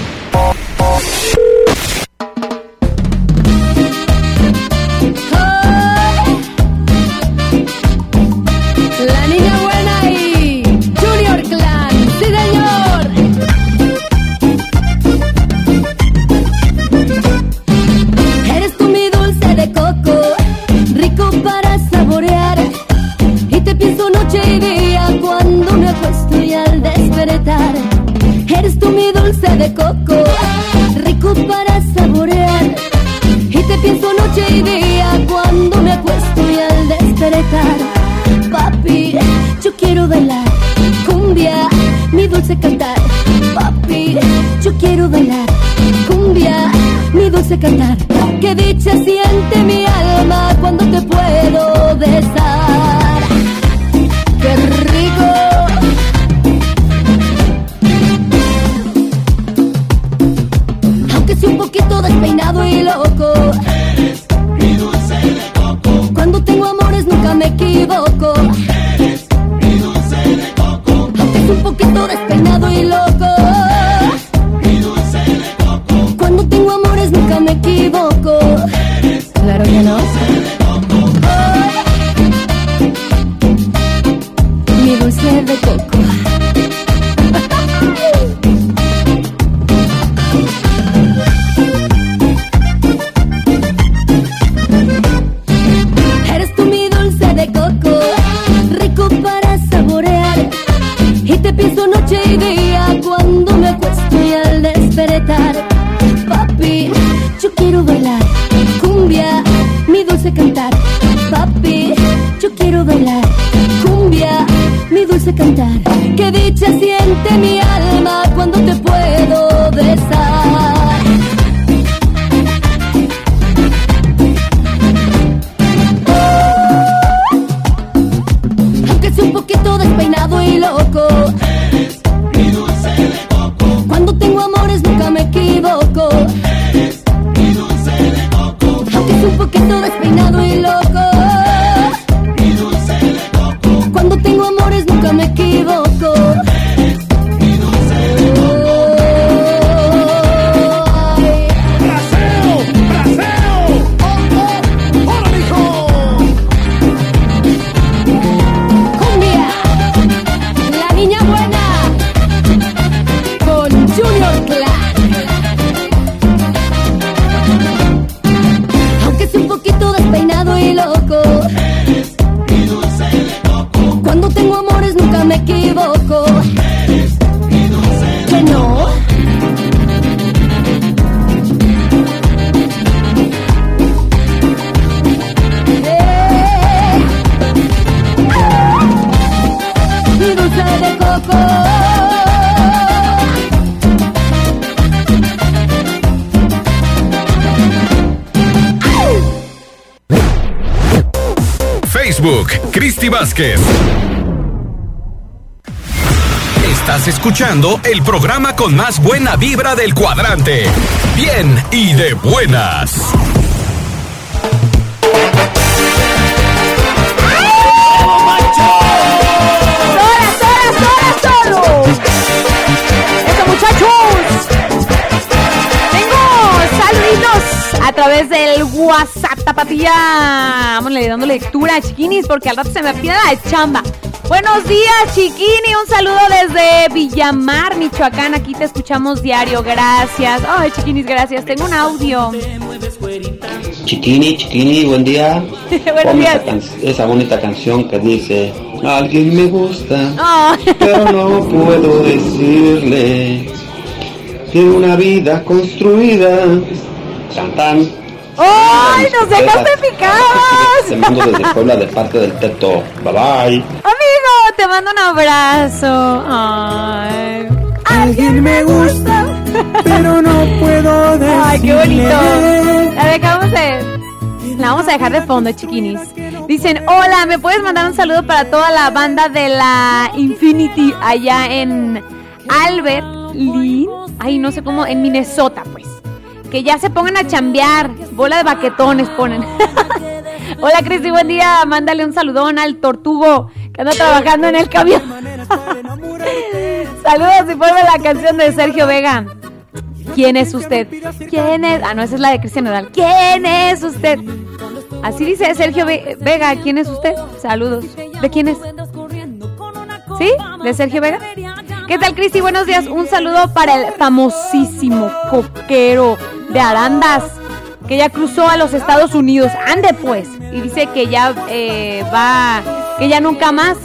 Estás escuchando el programa con más buena vibra del cuadrante. Bien y de buenas. ¡Sola, sola, solo! ¡Eso, muchachos! Tengo saluditos a través del WhatsApp tapatía. Vámonle dando lectura, chiquinis, porque al rato se me pierde la chamba. Buenos días, chiquini. Un saludo desde Villamar, Michoacán. Aquí te escuchamos diario. Gracias. Ay, chiquinis, gracias. Tengo un audio. Chiquini, chiquini, buen día. Buenos días. Esa, bonita canción que dice, alguien me gusta, pero no puedo decirle. Tiene una vida construida. Tan. ¡Ay, nos dejaste picados! Te mando desde Puebla de parte del Teto. Bye bye. Amigo, te mando un abrazo. Ay. Alguien me gusta, pero no puedo decirle. Ay, qué bonito. La dejamos de... La vamos a dejar de fondo, chiquinis. Dicen, hola, ¿me puedes mandar un saludo para toda la banda de la Infinity allá en Albert Lynn? Ay, no sé cómo, en Minnesota, pues. Que ya se pongan a chambear. Bola de baquetones ponen. hola, Cristi, buen día. Mándale un saludón al tortugo que anda trabajando en el camión. Saludos y vuelve la canción de Sergio Vega. ¿Quién es usted? ¿Quién es? Ah, no, esa es la de Cristian Nodal. ¿Quién es usted? Así dice Sergio Ve- Vega. ¿Quién es usted? Saludos. ¿De quién es? ¿Sí? ¿De Sergio Vega? ¿Qué tal, Cristi? Buenos días. Un saludo para el famosísimo coquero de Arandas, que ya cruzó a los Estados Unidos. Ande, pues. Y dice que ya eh, va, que ya nunca más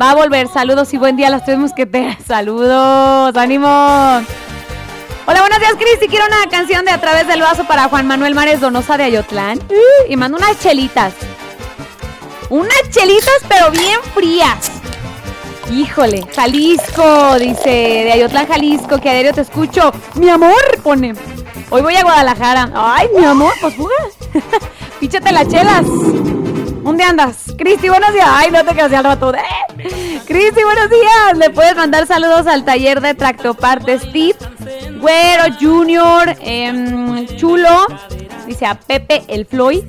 va a volver. Saludos y buen día a las tres mosqueteras. Saludos, ánimo. Hola, buenos días, Cristi. Quiero una canción de A través del vaso para Juan Manuel Mares Donosa de Ayotlán. Y mando unas chelitas. Unas chelitas, pero bien frías. Híjole, Jalisco, dice, de Ayotlán, Jalisco, que a diario te escucho. Mi amor, pone. Hoy voy a Guadalajara. Ay, mi amor, pues fuga. Píchate las chelas. ¿Dónde andas? Cristi, buenos días. Ay, no te quedas al rato. Cristi, buenos días. Le puedes mandar saludos al taller de Tractopartes Steve, Güero Junior, em, Chulo, dice a Pepe el Floyd,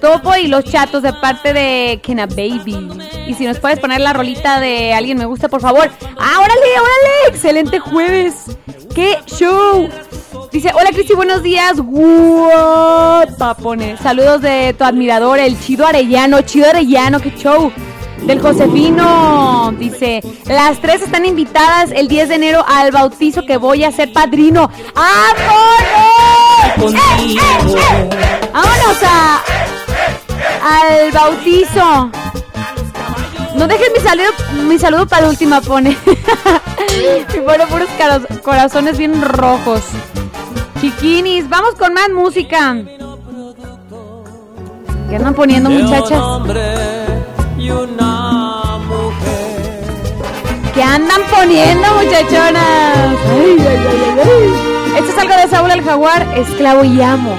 Topo y los chatos de parte de Kena Baby. Y si nos puedes poner la rolita de alguien me gusta, por favor. ¡Ah, órale, órale! ¡Excelente jueves! ¡Qué show! Dice, hola Cristi, buenos días. Guapa, pone. Saludos de tu admirador, el Chido Arellano. Chido Arellano, qué show. Del Josefino. Dice, las tres están invitadas el 10 de enero al bautizo que voy a ser padrino. ¡Vámonos! ¡Eh, eh, eh! ¡Vámonos a, al bautizo! No dejes mi saludo, mi saludo para la última, pone. y pone puros corazones bien rojos. Chiquinis, vamos con más música. ¿Qué andan poniendo, muchachas? ¿Qué andan poniendo, muchachonas? Ay, ay, ay, ay, ay. Esto es algo de Saúl el Jaguar, esclavo y amo.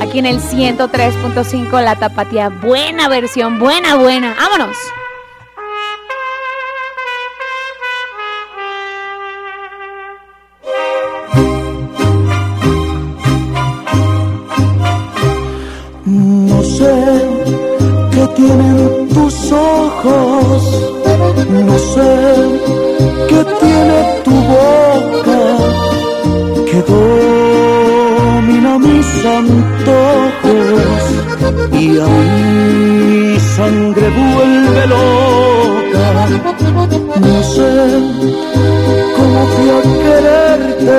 Aquí en el 103.5 La Tapatía. Buena versión, buena, buena. ¡Vámonos! No sé qué tienen tus ojos, no sé qué tiene tu boca, que domina mis antojos y a mi sangre vuelve loca. No sé cómo fui a quererte,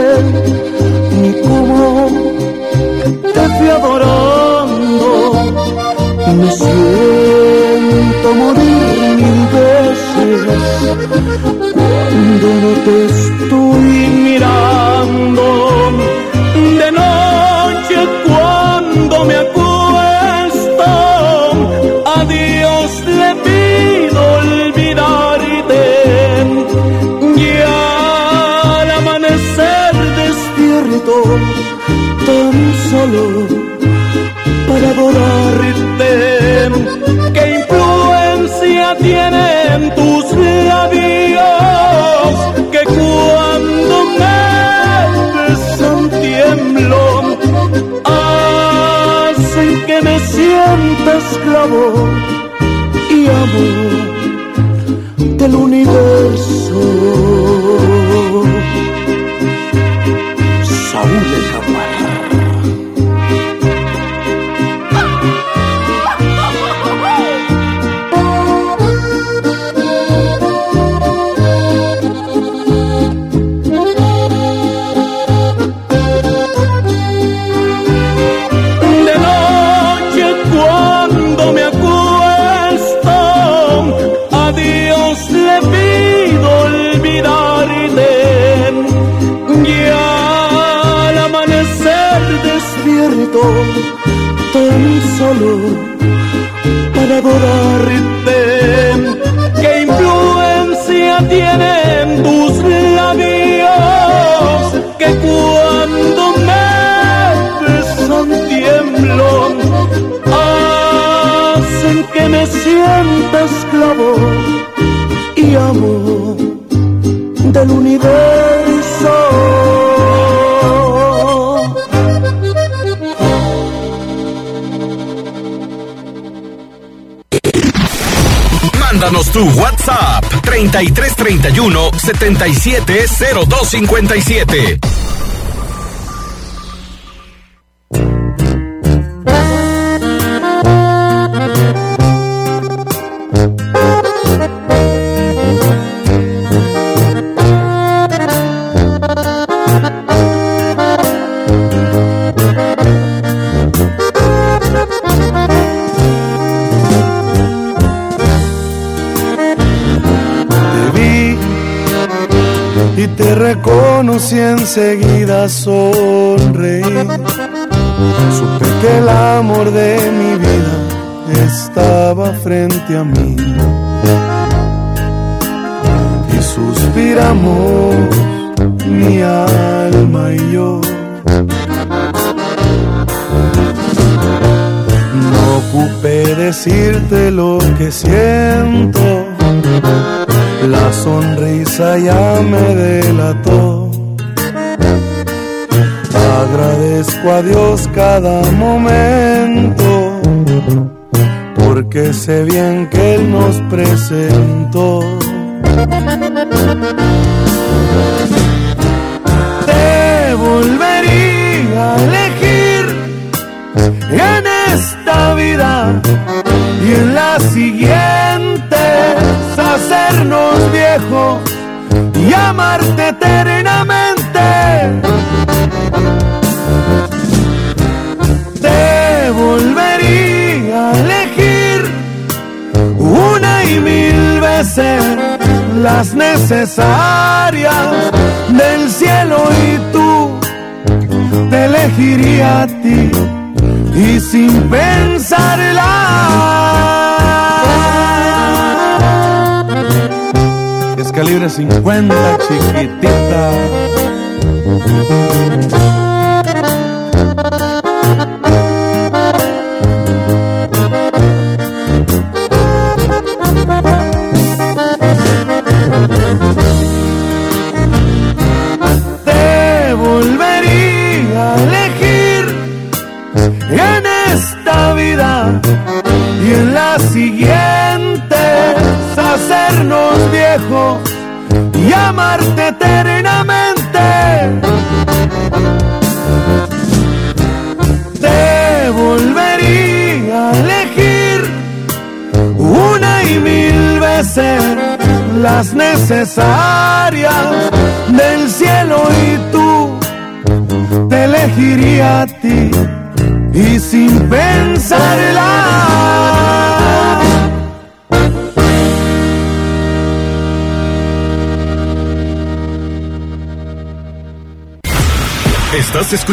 ni cómo te fui adorando. Me siento morir cuando no te estoy mirando. De noche cuando me acuesto, a Dios le pido olvidarte. Y al amanecer despierto, tan solo para adorarte. 3331 enseguida sonreí. Supe que el amor de mi vida estaba frente a mí. Y suspiramos mi alma y yo. No ocupé decirte lo que siento. La sonrisa ya me delató. Agradezco a Dios cada momento, porque sé bien que Él nos presentó. Te volvería a elegir en esta vida y en la siguiente hacernos viejos y amarte eternamente. Las necesarias del cielo y tú te elegiría a ti y sin pensarla. Es calibre 50, chiquitita.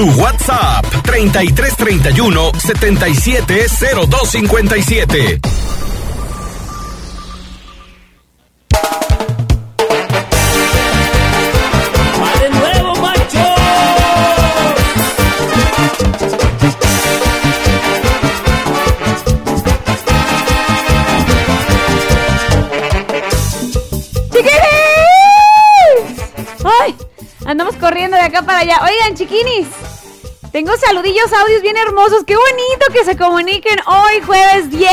Tu WhatsApp 3331 770257. de nuevo, macho! ¡Chiquinis! ¡Ay! Andamos corriendo de acá para allá. Oigan, chiquinis. Tengo saludillos, audios bien hermosos. Qué bonito que se comuniquen hoy, jueves 10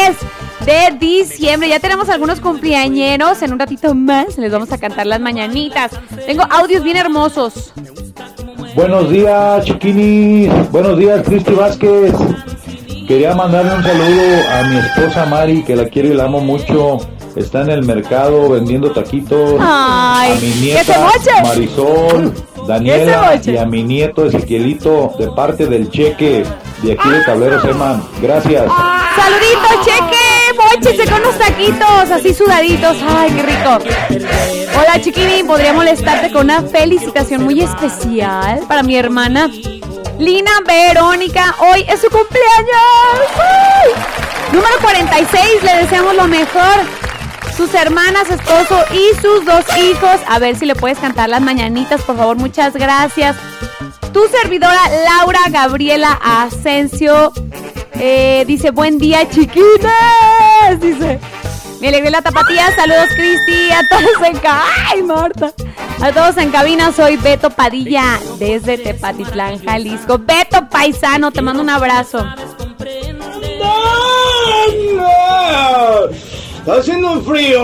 de diciembre. Ya tenemos algunos cumpleañeros. En un ratito más les vamos a cantar las mañanitas. Tengo audios bien hermosos. Buenos días, chiquinis. Buenos días, Cristi Vázquez. Quería mandarle un saludo a mi esposa Mari, que la quiero y la amo mucho. Está en el mercado vendiendo taquitos. Ay, a mi que nieta. Marisol, Daniela y a mi nieto Ezequielito de parte del cheque de aquí de Tablero Seman. Gracias. Saludito, cheque, mochese con unos taquitos así sudaditos. Ay, qué rico. Hola, chiquini, podría molestarte con una felicitación muy especial para mi hermana Lina Verónica. Hoy es su cumpleaños. ¡Ay! Número 46, le deseamos lo mejor. Sus hermanas, esposo y sus dos hijos. A ver si le puedes cantar las mañanitas, por favor. Muchas gracias. Tu servidora Laura Gabriela Asensio eh, dice, buen día chiquitas. Dice, me alegré la tapatía. Saludos Cristi. A todos en cabina. Ay, Marta. A todos en cabina. Soy Beto Padilla desde Tepatitlán, Jalisco. Beto Paisano, te mando un abrazo. Está haciendo un frío.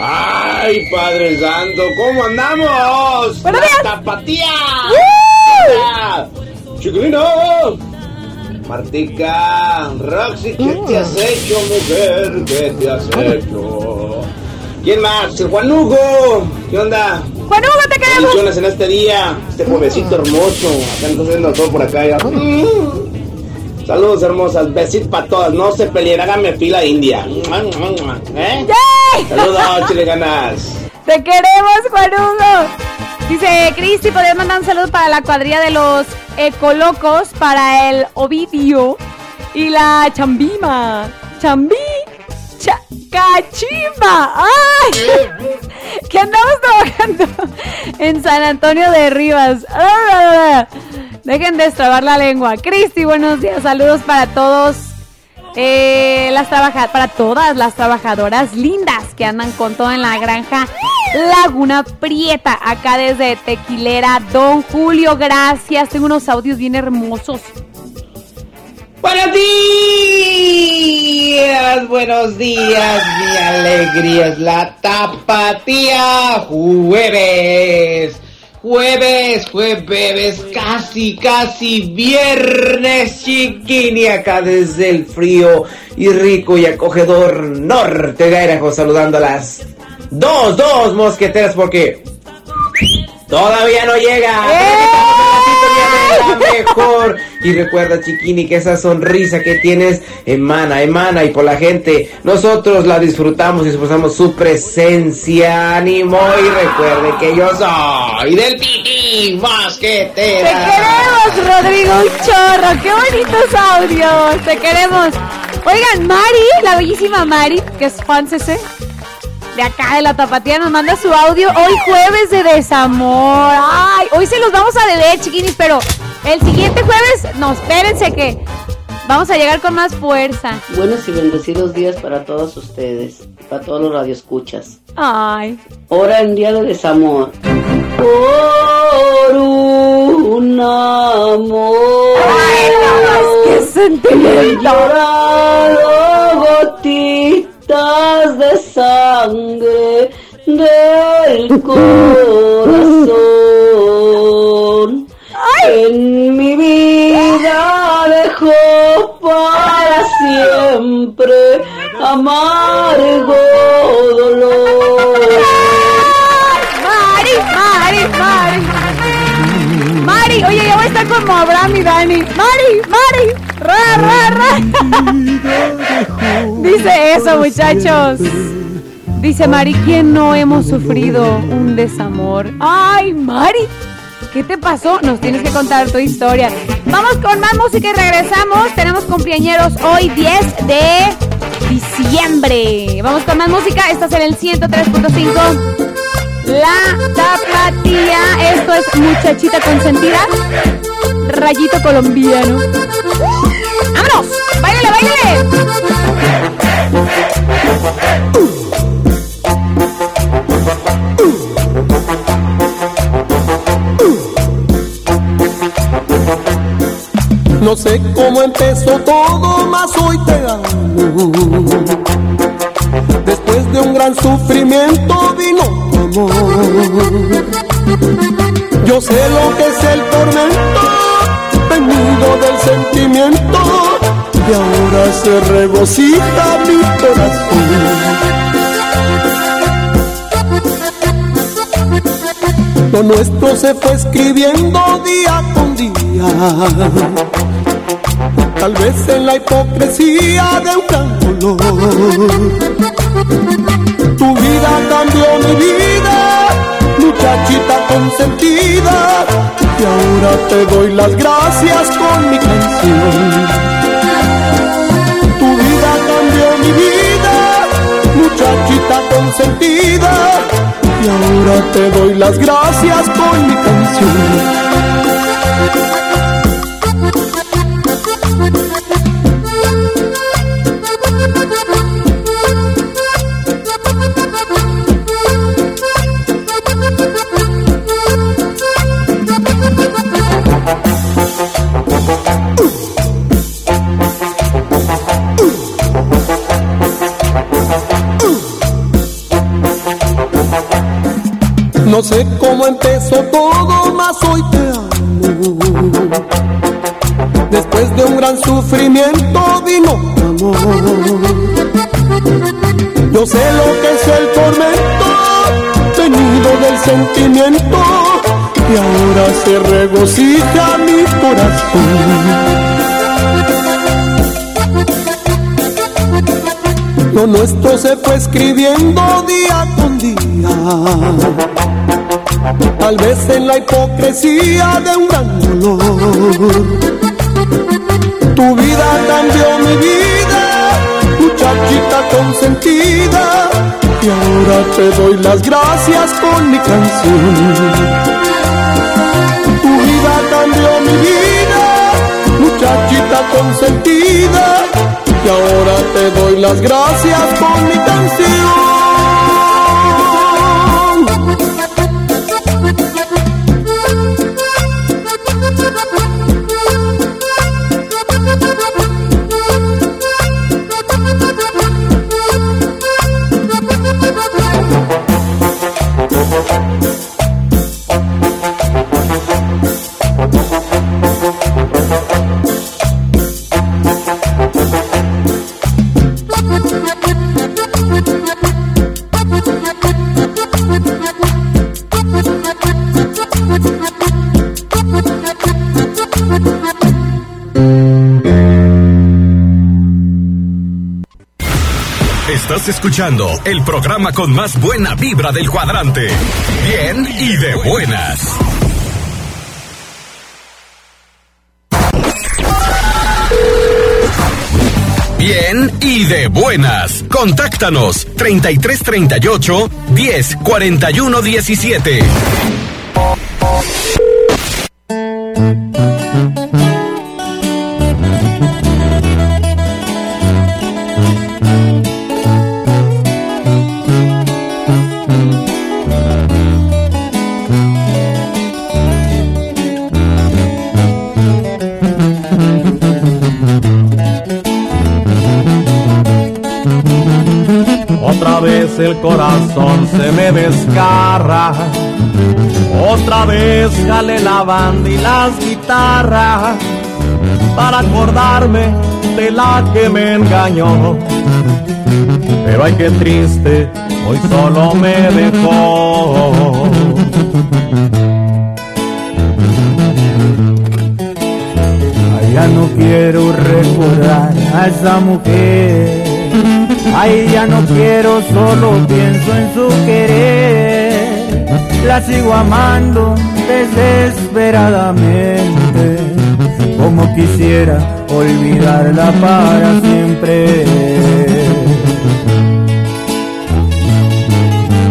Ay, Padre Santo, ¿cómo andamos? ¡Buenos días! ¡Tapatía! ¡Chiquilino! Martica, Roxy, ¿qué te has hecho, mujer? ¿Qué te has hecho? ¿Quién más? El Juan Hugo. ¿Qué onda? Juan Hugo, te queremos. En este día. Este juevesito hermoso. Acá viendo todo por acá. ya. Saludos hermosas. Besitos para todas. No se peleen. Háganme fila india. ¿Eh? Saludos, chile ganas. Te queremos, Juan Hugo. Dice Cristi, podrías mandar un saludo para la cuadrilla de los ecolocos, para el Ovidio y la Chambima. Chambi. Cha- Cachimba. ¡Ay! Que andamos trabajando en San Antonio de Rivas. Ah, Dejen de extrabar la lengua. Cristi, buenos días. Saludos para todos. Eh, las trabaja para todas las trabajadoras lindas que andan con todo en la granja Laguna Prieta, acá desde Tequilera. Don Julio, gracias. Tengo unos audios bien hermosos. Buenos días, buenos días, mi alegría es la tapatía jueves. Jueves, jueves, casi, casi viernes, chiquini, acá desde el frío y rico y acogedor norte de Idaho, saludando a las dos, dos mosqueteras porque todavía no llega. En la mejor. Y recuerda, chiquini, que esa sonrisa que tienes emana, emana y por la gente, nosotros la disfrutamos y esforzamos su presencia. Ánimo y recuerde que yo soy del Titi Te Mosquetera. queremos, Rodrigo, un chorro. Qué bonitos audios. Te queremos. Oigan, Mari, la bellísima Mari, que es fan CC, de acá de la tapatía, nos manda su audio hoy jueves de desamor. Ay, hoy se los vamos a deber, chiquinis, pero el siguiente jueves, no, espérense que vamos a llegar con más fuerza. Buenos y bendecidos días para todos ustedes, para todos los radioescuchas. Ay. Hora en día de desamor. Por un amor. Ay, no, qué sentimiento. He llorado gotitas de sangre del corazón. En mi vida dejó para siempre amargo dolor. Mari, Mari, Mari. Mari, oye, ya voy a estar como Abraham y Dani. Mari, Mari. Ra, ra, ra. Dice eso, muchachos. Dice Mari, ¿quién no hemos sufrido un desamor? Ay, Mari. ¿Qué te pasó? Nos tienes que contar tu historia. Vamos con más música y regresamos. Tenemos cumpleañeros hoy 10 de diciembre. Vamos con más música. Estás en el 103.5. La tapatía. Esto es muchachita consentida. Rayito colombiano. ¡Vámonos! ¡Báilale, báilale! No sé cómo empezó todo, mas hoy te amo. Un gran sufrimiento vino amor. Yo sé lo que es el tormento, venido del sentimiento, y ahora se regocija mi corazón. Lo nuestro se fue escribiendo día con día. Tal vez en la hipocresía de un gran dolor. Tu vida cambió mi vida, muchachita consentida. Y ahora te doy las gracias con mi canción. Tu vida cambió mi vida, muchachita consentida. Y ahora te doy las gracias con mi canción. Empezó todo, mas hoy te amo. Después de un gran sufrimiento vino amor. Yo sé lo que es el tormento, venido del sentimiento, y ahora se regocija mi corazón. Lo nuestro se fue escribiendo día con día. Tal vez en la hipocresía de un gran dolor. Tu vida cambió mi vida, muchachita consentida. Y ahora te doy las gracias con mi canción. Tu vida cambió mi vida, muchachita consentida. Y ahora te doy las gracias con mi canción. Escuchando el programa con más buena vibra del cuadrante. Bien y de buenas. Bien y de buenas. Contáctanos 3338 10 41 17. El corazón se me desgarra. Otra vez jale la banda y las guitarras para acordarme de la que me engañó. Pero ay qué triste, hoy solo me dejó. Ay, ya no quiero recordar a esa mujer. Ay, ya no quiero, solo pienso en su querer. La sigo amando desesperadamente. Como quisiera olvidarla para siempre.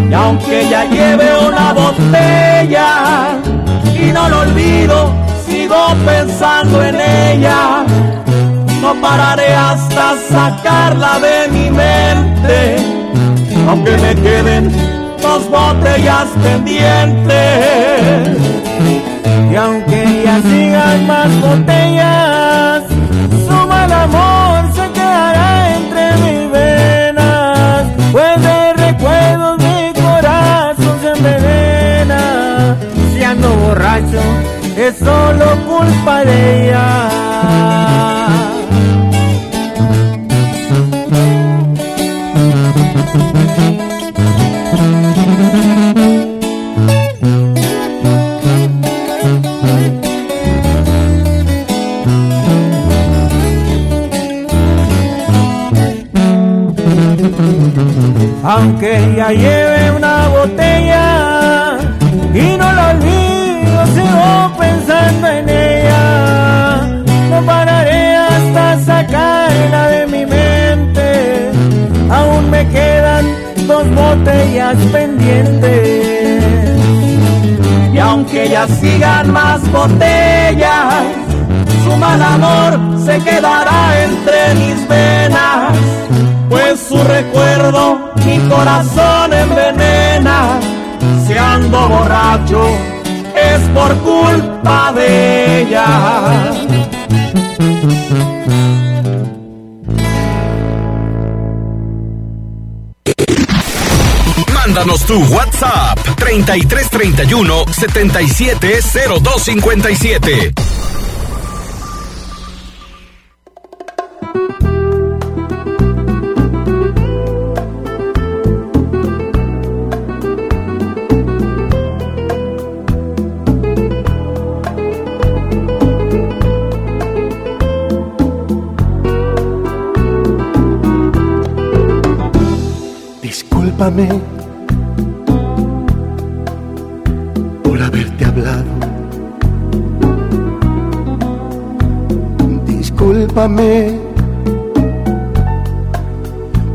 Y aunque ya lleve una botella y no lo olvido, sigo pensando en ella. No pararé hasta sacarla de mi mente, aunque me queden dos botellas pendientes. Y aunque ya sigan más botellas, su mal amor se quedará entre mis venas. Pues de recuerdos mi corazón se envenena. Si ando borracho, es solo culpa de ella. Aunque ya lleve una botella y no la olvido, sigo pensando en ella. No pararé hasta sacarla de mi mente. Aún me quedan dos botellas pendientes. Y aunque ya sigan más botellas, su mal amor se quedará entre mis venas. Pues su recuerdo corazón envenena. Si ando borracho es por culpa de ella. Mándanos tu WhatsApp 3331 770257. Por haberte hablado. Discúlpame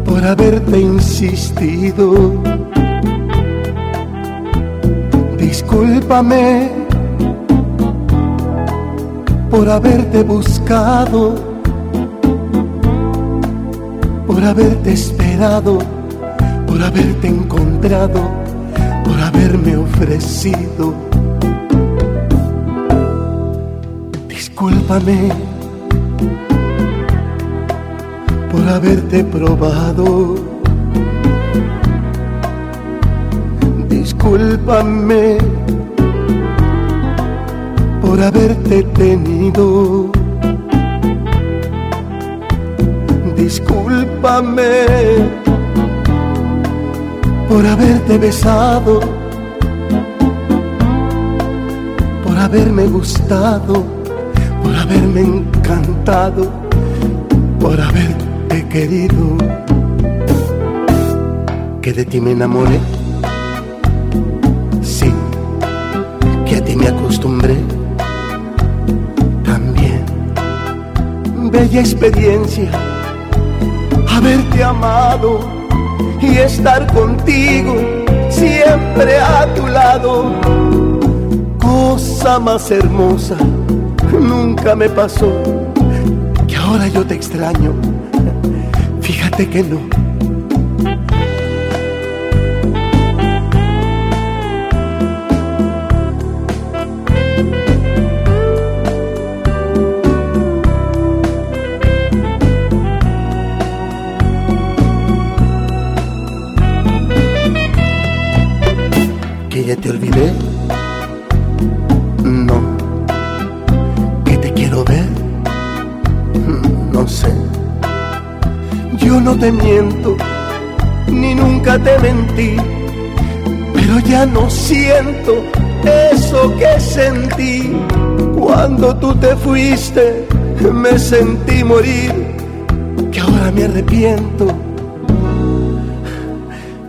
por haberte insistido. Discúlpame por haberte buscado, por haberte esperado por haberte encontrado, por haberme ofrecido. Discúlpame por haberte probado. Discúlpame por haberte tenido. Discúlpame por haberte besado, por haberme gustado, por haberme encantado, por haberte querido. Que de ti me enamoré, sí, que a ti me acostumbré también. Bella experiencia, haberte amado y estar contigo, siempre a tu lado. Cosa más hermosa nunca me pasó que ahora yo te extraño. Fíjate que no te miento, ni nunca te mentí, pero ya no siento eso que sentí. Cuando tú te fuiste, me sentí morir, que ahora me arrepiento.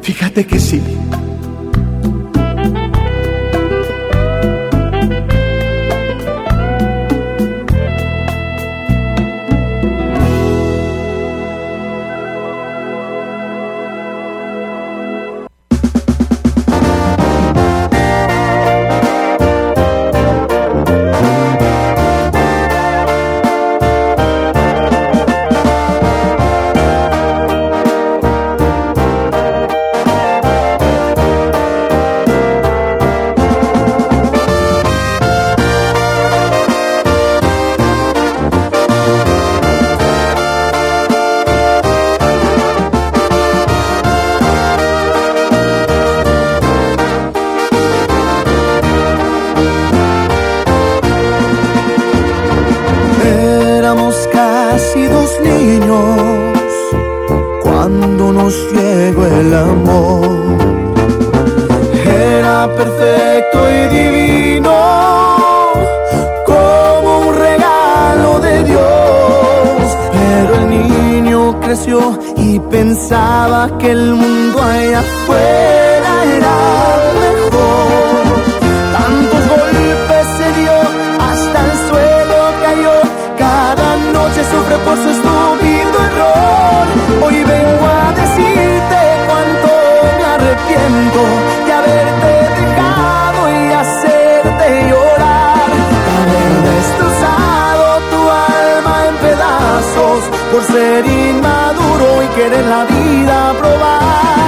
Fíjate que sí y pensaba que el mundo allá afuera era ser inmaduro y querer la vida probar.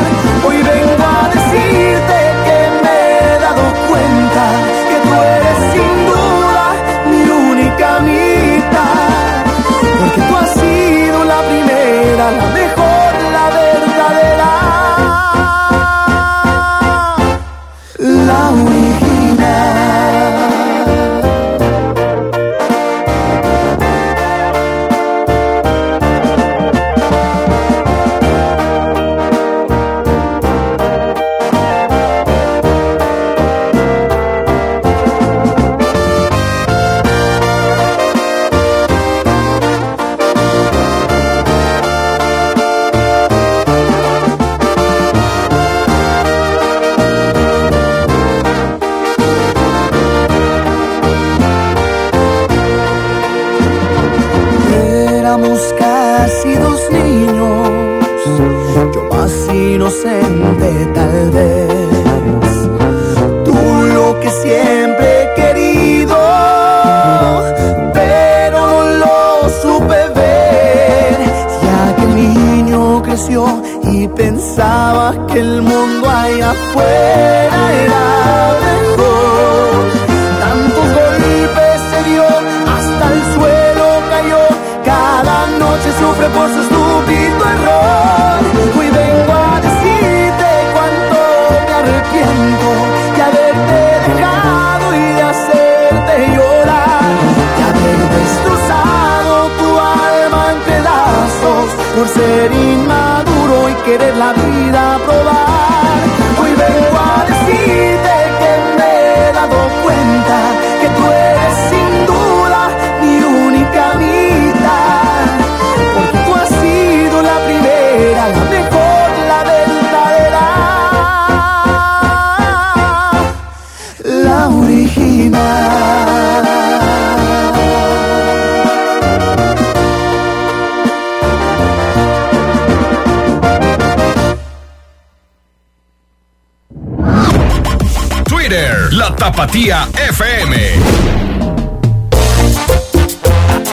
FM.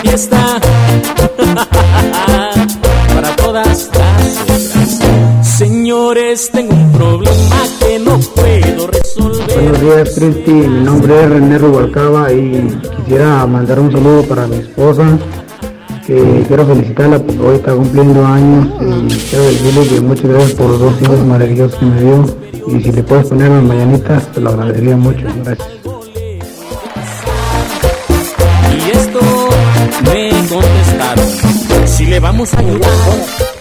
Y está para todas las otras. Señores, tengo un problema que no puedo resolver. Buenos días, Cristi. Mi nombre es René Rubalcaba y quisiera mandar un saludo para mi esposa. Que quiero felicitarla porque hoy está cumpliendo años y quiero decirle que muchas gracias por los dos hijos maravillosos que me dio. Y si le puedes poner las mañanitas, te lo agradecería mucho. Gracias.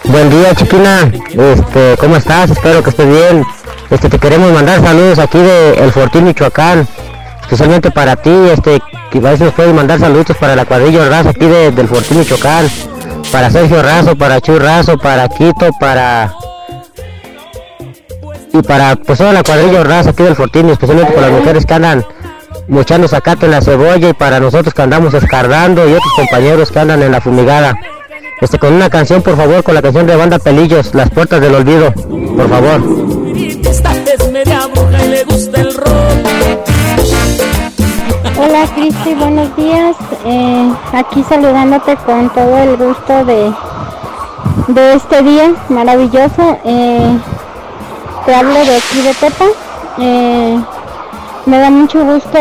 Buen día, chiquina. Este, ¿cómo estás? Espero que estés bien. Este, te queremos mandar saludos aquí de El Fortín, Michoacán. Especialmente para ti, este, que a veces nos puedes mandar saludos para la cuadrilla Razo aquí de- del Fortín, Michoacán. Para Sergio Razo, para Chuy Razo, para Quito, para... Y para pues toda la cuadrilla Razo aquí del Fortín, especialmente para las mujeres que andan mochando zacate en la cebolla y para nosotros que andamos escardando y otros compañeros que andan en la fumigada. Este, con una canción, por favor, con la canción de Banda Pelillos, Las Puertas del Olvido, por favor. Hola Cristi, buenos días. Eh, aquí saludándote con todo el gusto de, de este día maravilloso. Eh, te hablo de aquí de Tepa. Eh, me da mucho gusto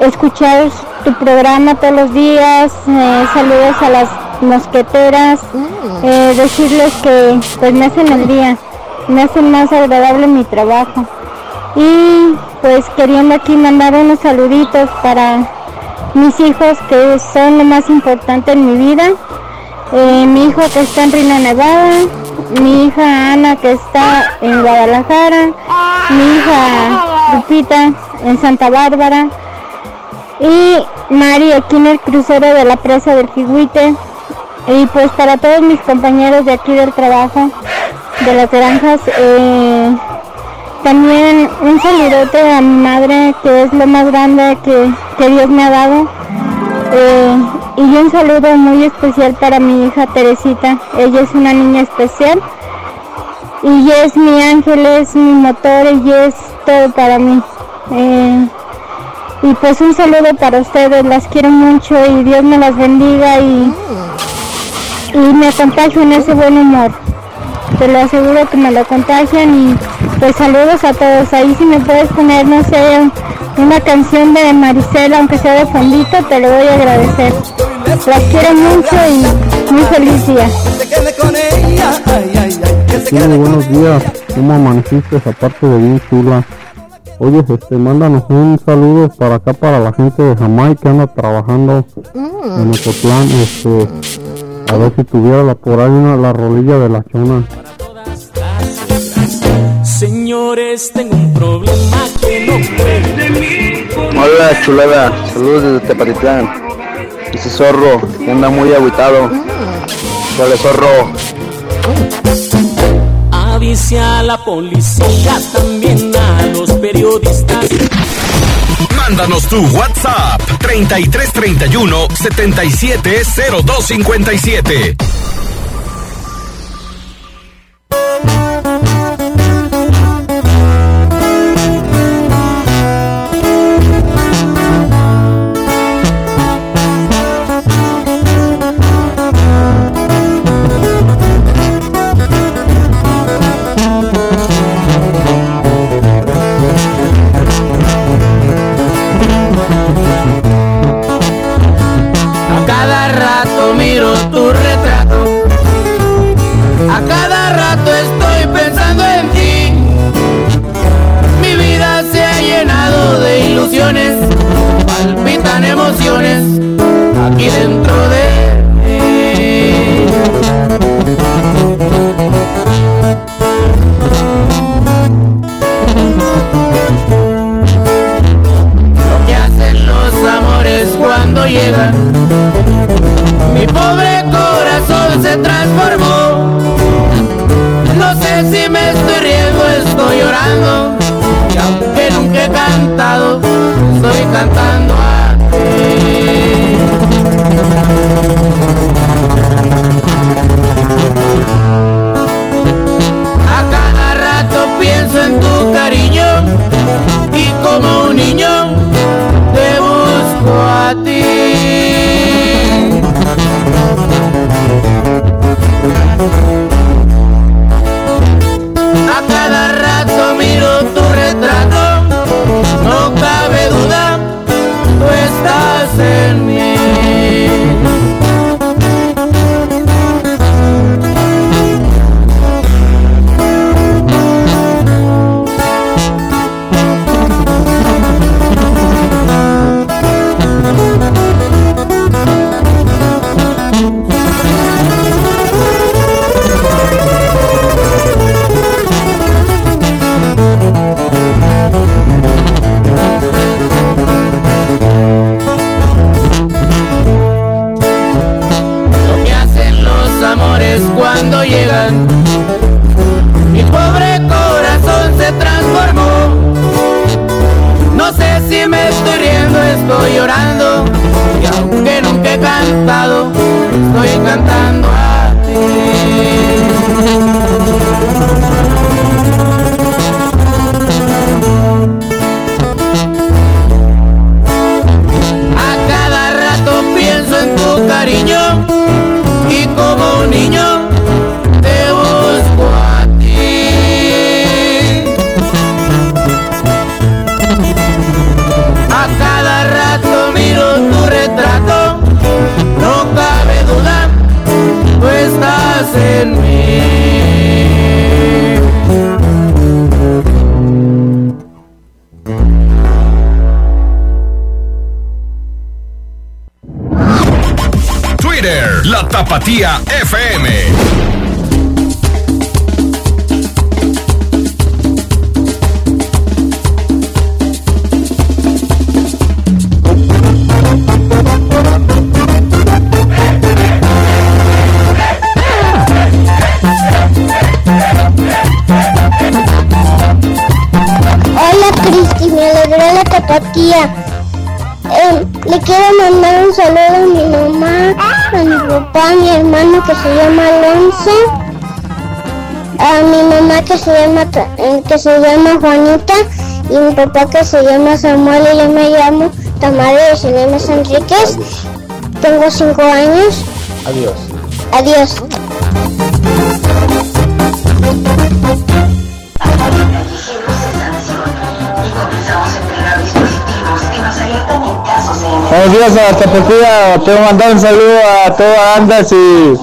escuchar tu programa todos los días. Eh, saludos a las mosqueteras. Eh, decirles que pues me hacen el día, me hacen más agradable mi trabajo. Y pues queriendo aquí mandar unos saluditos para mis hijos que son lo más importante en mi vida. Eh, mi hijo que está en Rino Nevada, mi hija Ana que está en Guadalajara, mi hija Lupita en Santa Bárbara y Mari aquí en el crucero de la presa del Jihuite. Y pues para todos mis compañeros de aquí del trabajo, de las granjas, eh, también un saludote a mi madre, que es lo más grande que, que Dios me ha dado. Eh, y un saludo muy especial para mi hija Teresita. Ella es una niña especial. Y es mi ángel, es mi motor, ella es todo para mí. Eh, y pues un saludo para ustedes, las quiero mucho y Dios me las bendiga y, y me contagio en ese buen humor. Te lo aseguro que me lo contagian y pues saludos a todos. Ahí si me puedes poner, no sé, una canción de Maricela, aunque sea de fondito, te lo voy a agradecer. Las quiero mucho y muy feliz día. Muy buenos días. ¿Cómo amaneciste esa parte de bien chula? Oye, este, mándanos un saludo para acá, para la gente de Jamaica que anda trabajando en Ocotlán. Este, a ver si tuviera la, por ahí una, la rolilla de la chona. Señores, tengo un problema que no puede Hola chulada, saludos desde Tepatitlán. Ese zorro que anda muy agüitado. Dale zorro. Avise a la policía, también a los periodistas. Mándanos tu WhatsApp 3331 770257. Tapatía. Eh, le quiero mandar un saludo a mi mamá, a mi papá, a mi hermano que se llama Alonso, a mi mamá que se llama eh, que se llama Juanita y mi papá que se llama Samuel y yo me llamo Tamara de Cinemas Enríquez. Tengo cinco años. Adiós. Adiós. Buenos días a tapatía, quiero mandar un saludo a toda Andas y,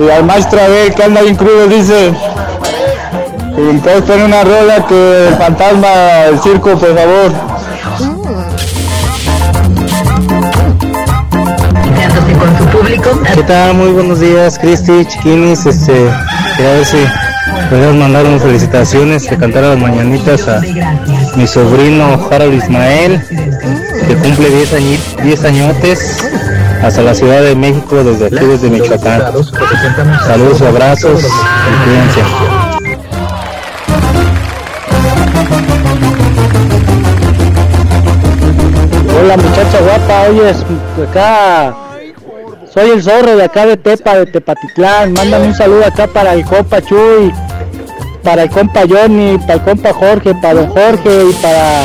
y al maestro Abel que anda bien crudo, dice. Y entonces pone una rola que el fantasma del circo, por favor. ¿Qué tal? Muy buenos días, Cristi, chiquinis. Este, quería ver si podrías mandar unas felicitaciones de cantar a las mañanitas a mi sobrino Harold Ismael, que cumple 10, añi- 10 añotes, hasta la Ciudad de México, desde aquí, desde Michoacán. Saludos, abrazos, y cuídense. Hola muchacha guapa, oye, es- acá soy el zorro de acá de Tepa, de Tepatitlán. Mándame un saludo acá para el compa Chuy, para el compa Johnny, para el compa Jorge, para don Jorge y para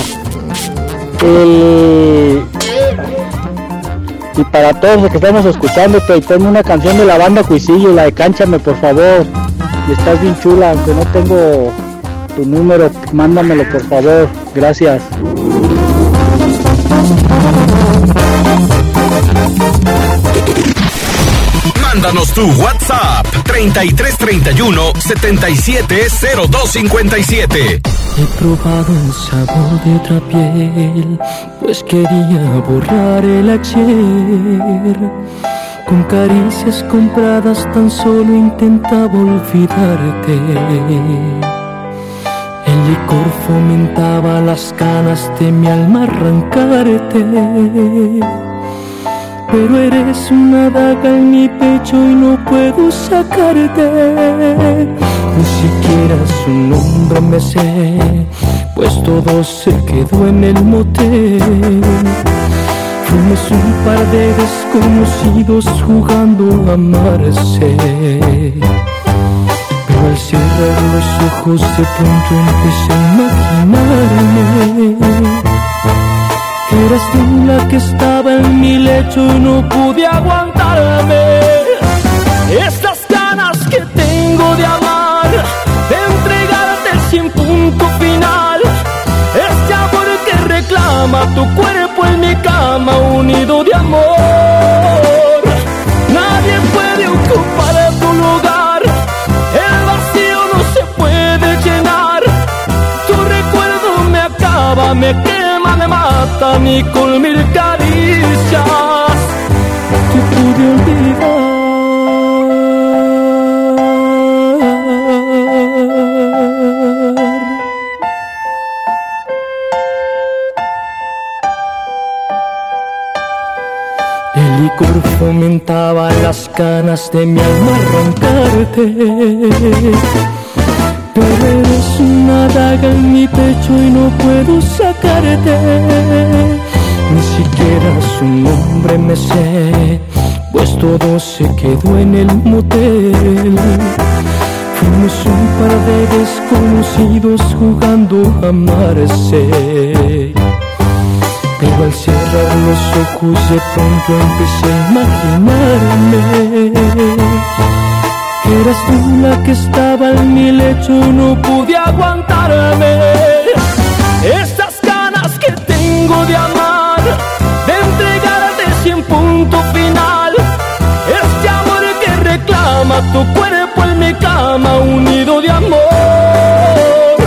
y para todos los que estamos escuchándote y ponme una canción de la banda Cuisillo, la de Cánchame por favor. Y estás bien chula, aunque no tengo tu número, mándamelo por favor. Gracias. Mándanos tu WhatsApp 3331 770257. He probado el sabor de otra piel, pues quería borrar el ayer. Con caricias compradas tan solo intentaba olvidarte. El licor fomentaba las ganas de mi alma arrancarte. Pero eres una daga en mi pecho y no puedo sacarte. Ni siquiera su nombre me sé, pues todo se quedó en el motel. Fuimos un par de desconocidos jugando a amarse. Pero al cerrar los ojos de pronto empecé a imaginarme Eras tú la que estaba en mi lecho y no pude aguantarme. Estas ganas que tengo de amar, de entregarte sin punto final. Este amor que reclama tu cuerpo en mi cama, unido de amor. Nadie puede ocupar tu lugar. El vacío no se puede llenar. Tu recuerdo me acaba, me quema, matan y con mil caricias te pude olvidar. El licor fomentaba las canas de mi alma arrancarte Daga en mi pecho y no puedo sacarte. Ni siquiera su nombre me sé, pues todo se quedó en el motel. Fuimos un par de desconocidos jugando a amarse. Pero al cerrar los ojos de pronto empecé a imaginarme eras tú la que estaba en mi lecho, no pude aguantarme. Estas ganas que tengo de amar, de entregarte sin punto final, este amor que reclama tu cuerpo en mi cama, unido de amor.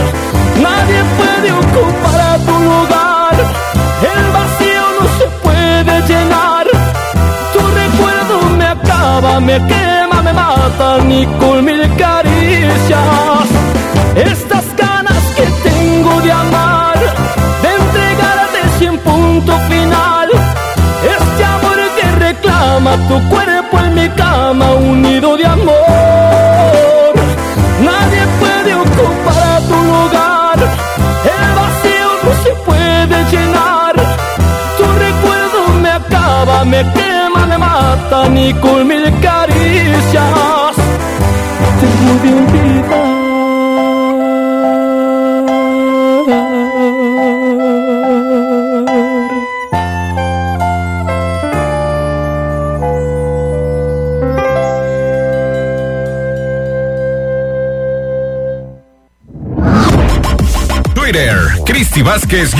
Nadie puede ocupar a tu lugar, el vacío no se puede llenar. Tu recuerdo me acaba, me quema, me mata, ni con mil caricias. Estas ganas que tengo de amar, de entregarte sin punto final. Este amor que reclama tu cuerpo en mi cama, unido de amor. Nadie puede ocupar tu lugar, el vacío no se puede llenar. Tu recuerdo me acaba, me quema, me mata, ni con mil caricias Twitter, Cristi Vázquez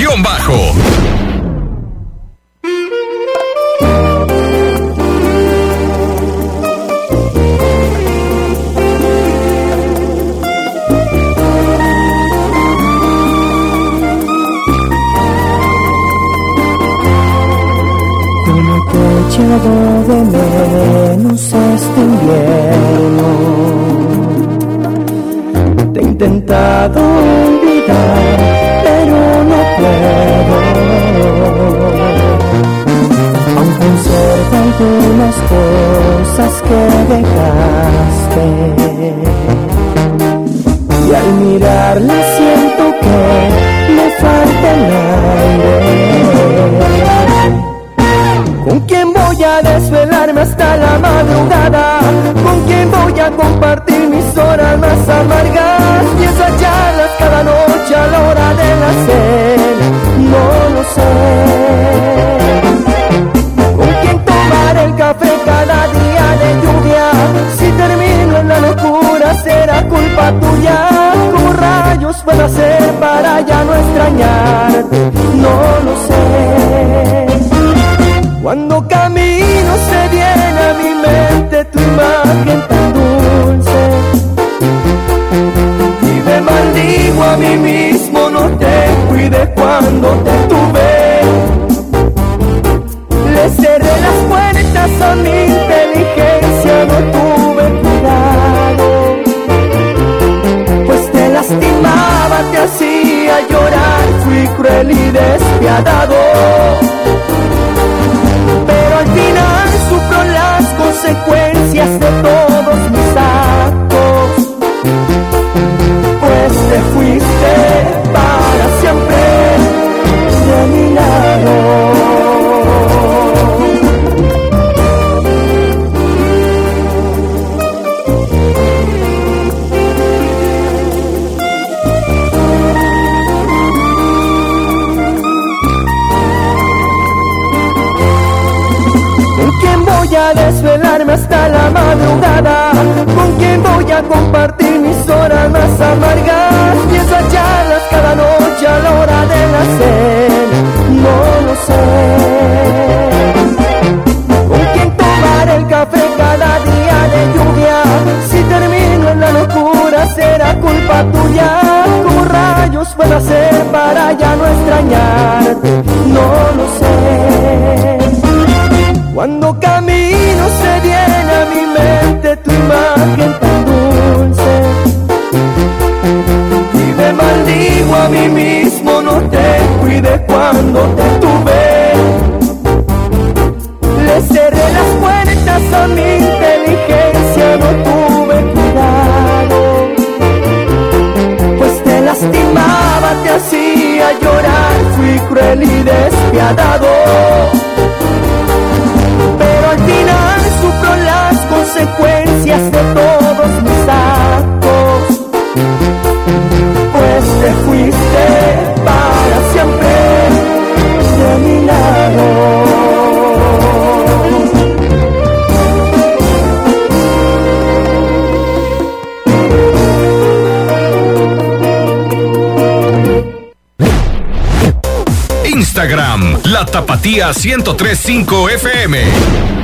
Tapatía 1035 FM.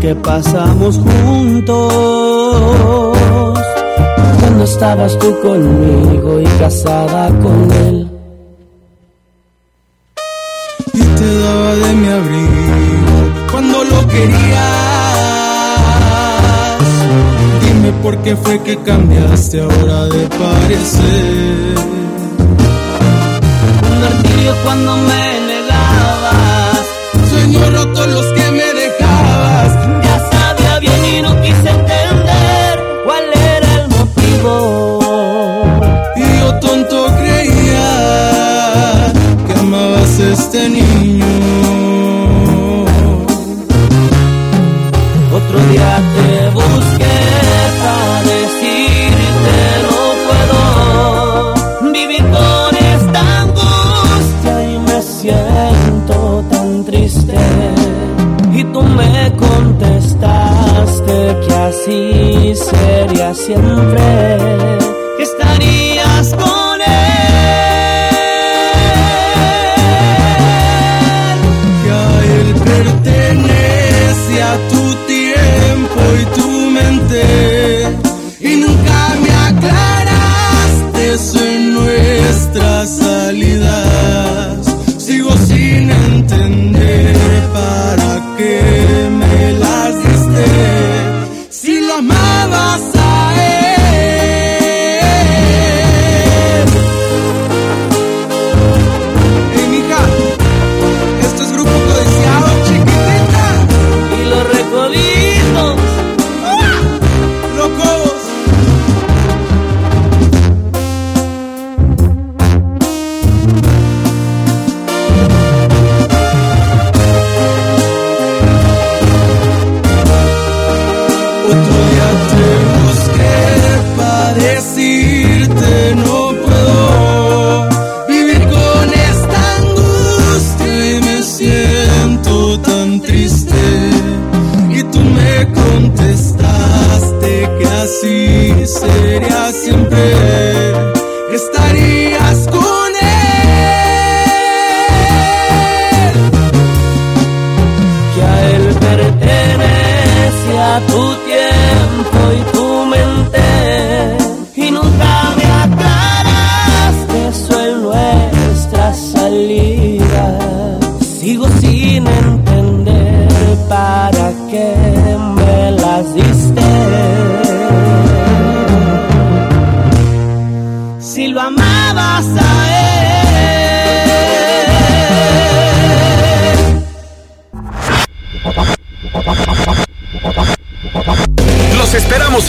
Que pasamos juntos cuando estabas tú conmigo y casada con él. Y te daba de mi abrigo cuando lo querías. Dime por qué fue que cambiaste ahora de parecer. Un cuando me este niño. Otro día te busqué para decirte no puedo vivir con esta angustia y me siento tan triste. Y tú me contestaste que así sería siempre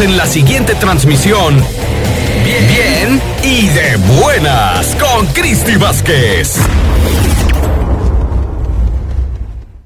en la siguiente transmisión. Bien, bien y de buenas con Cristi Vázquez.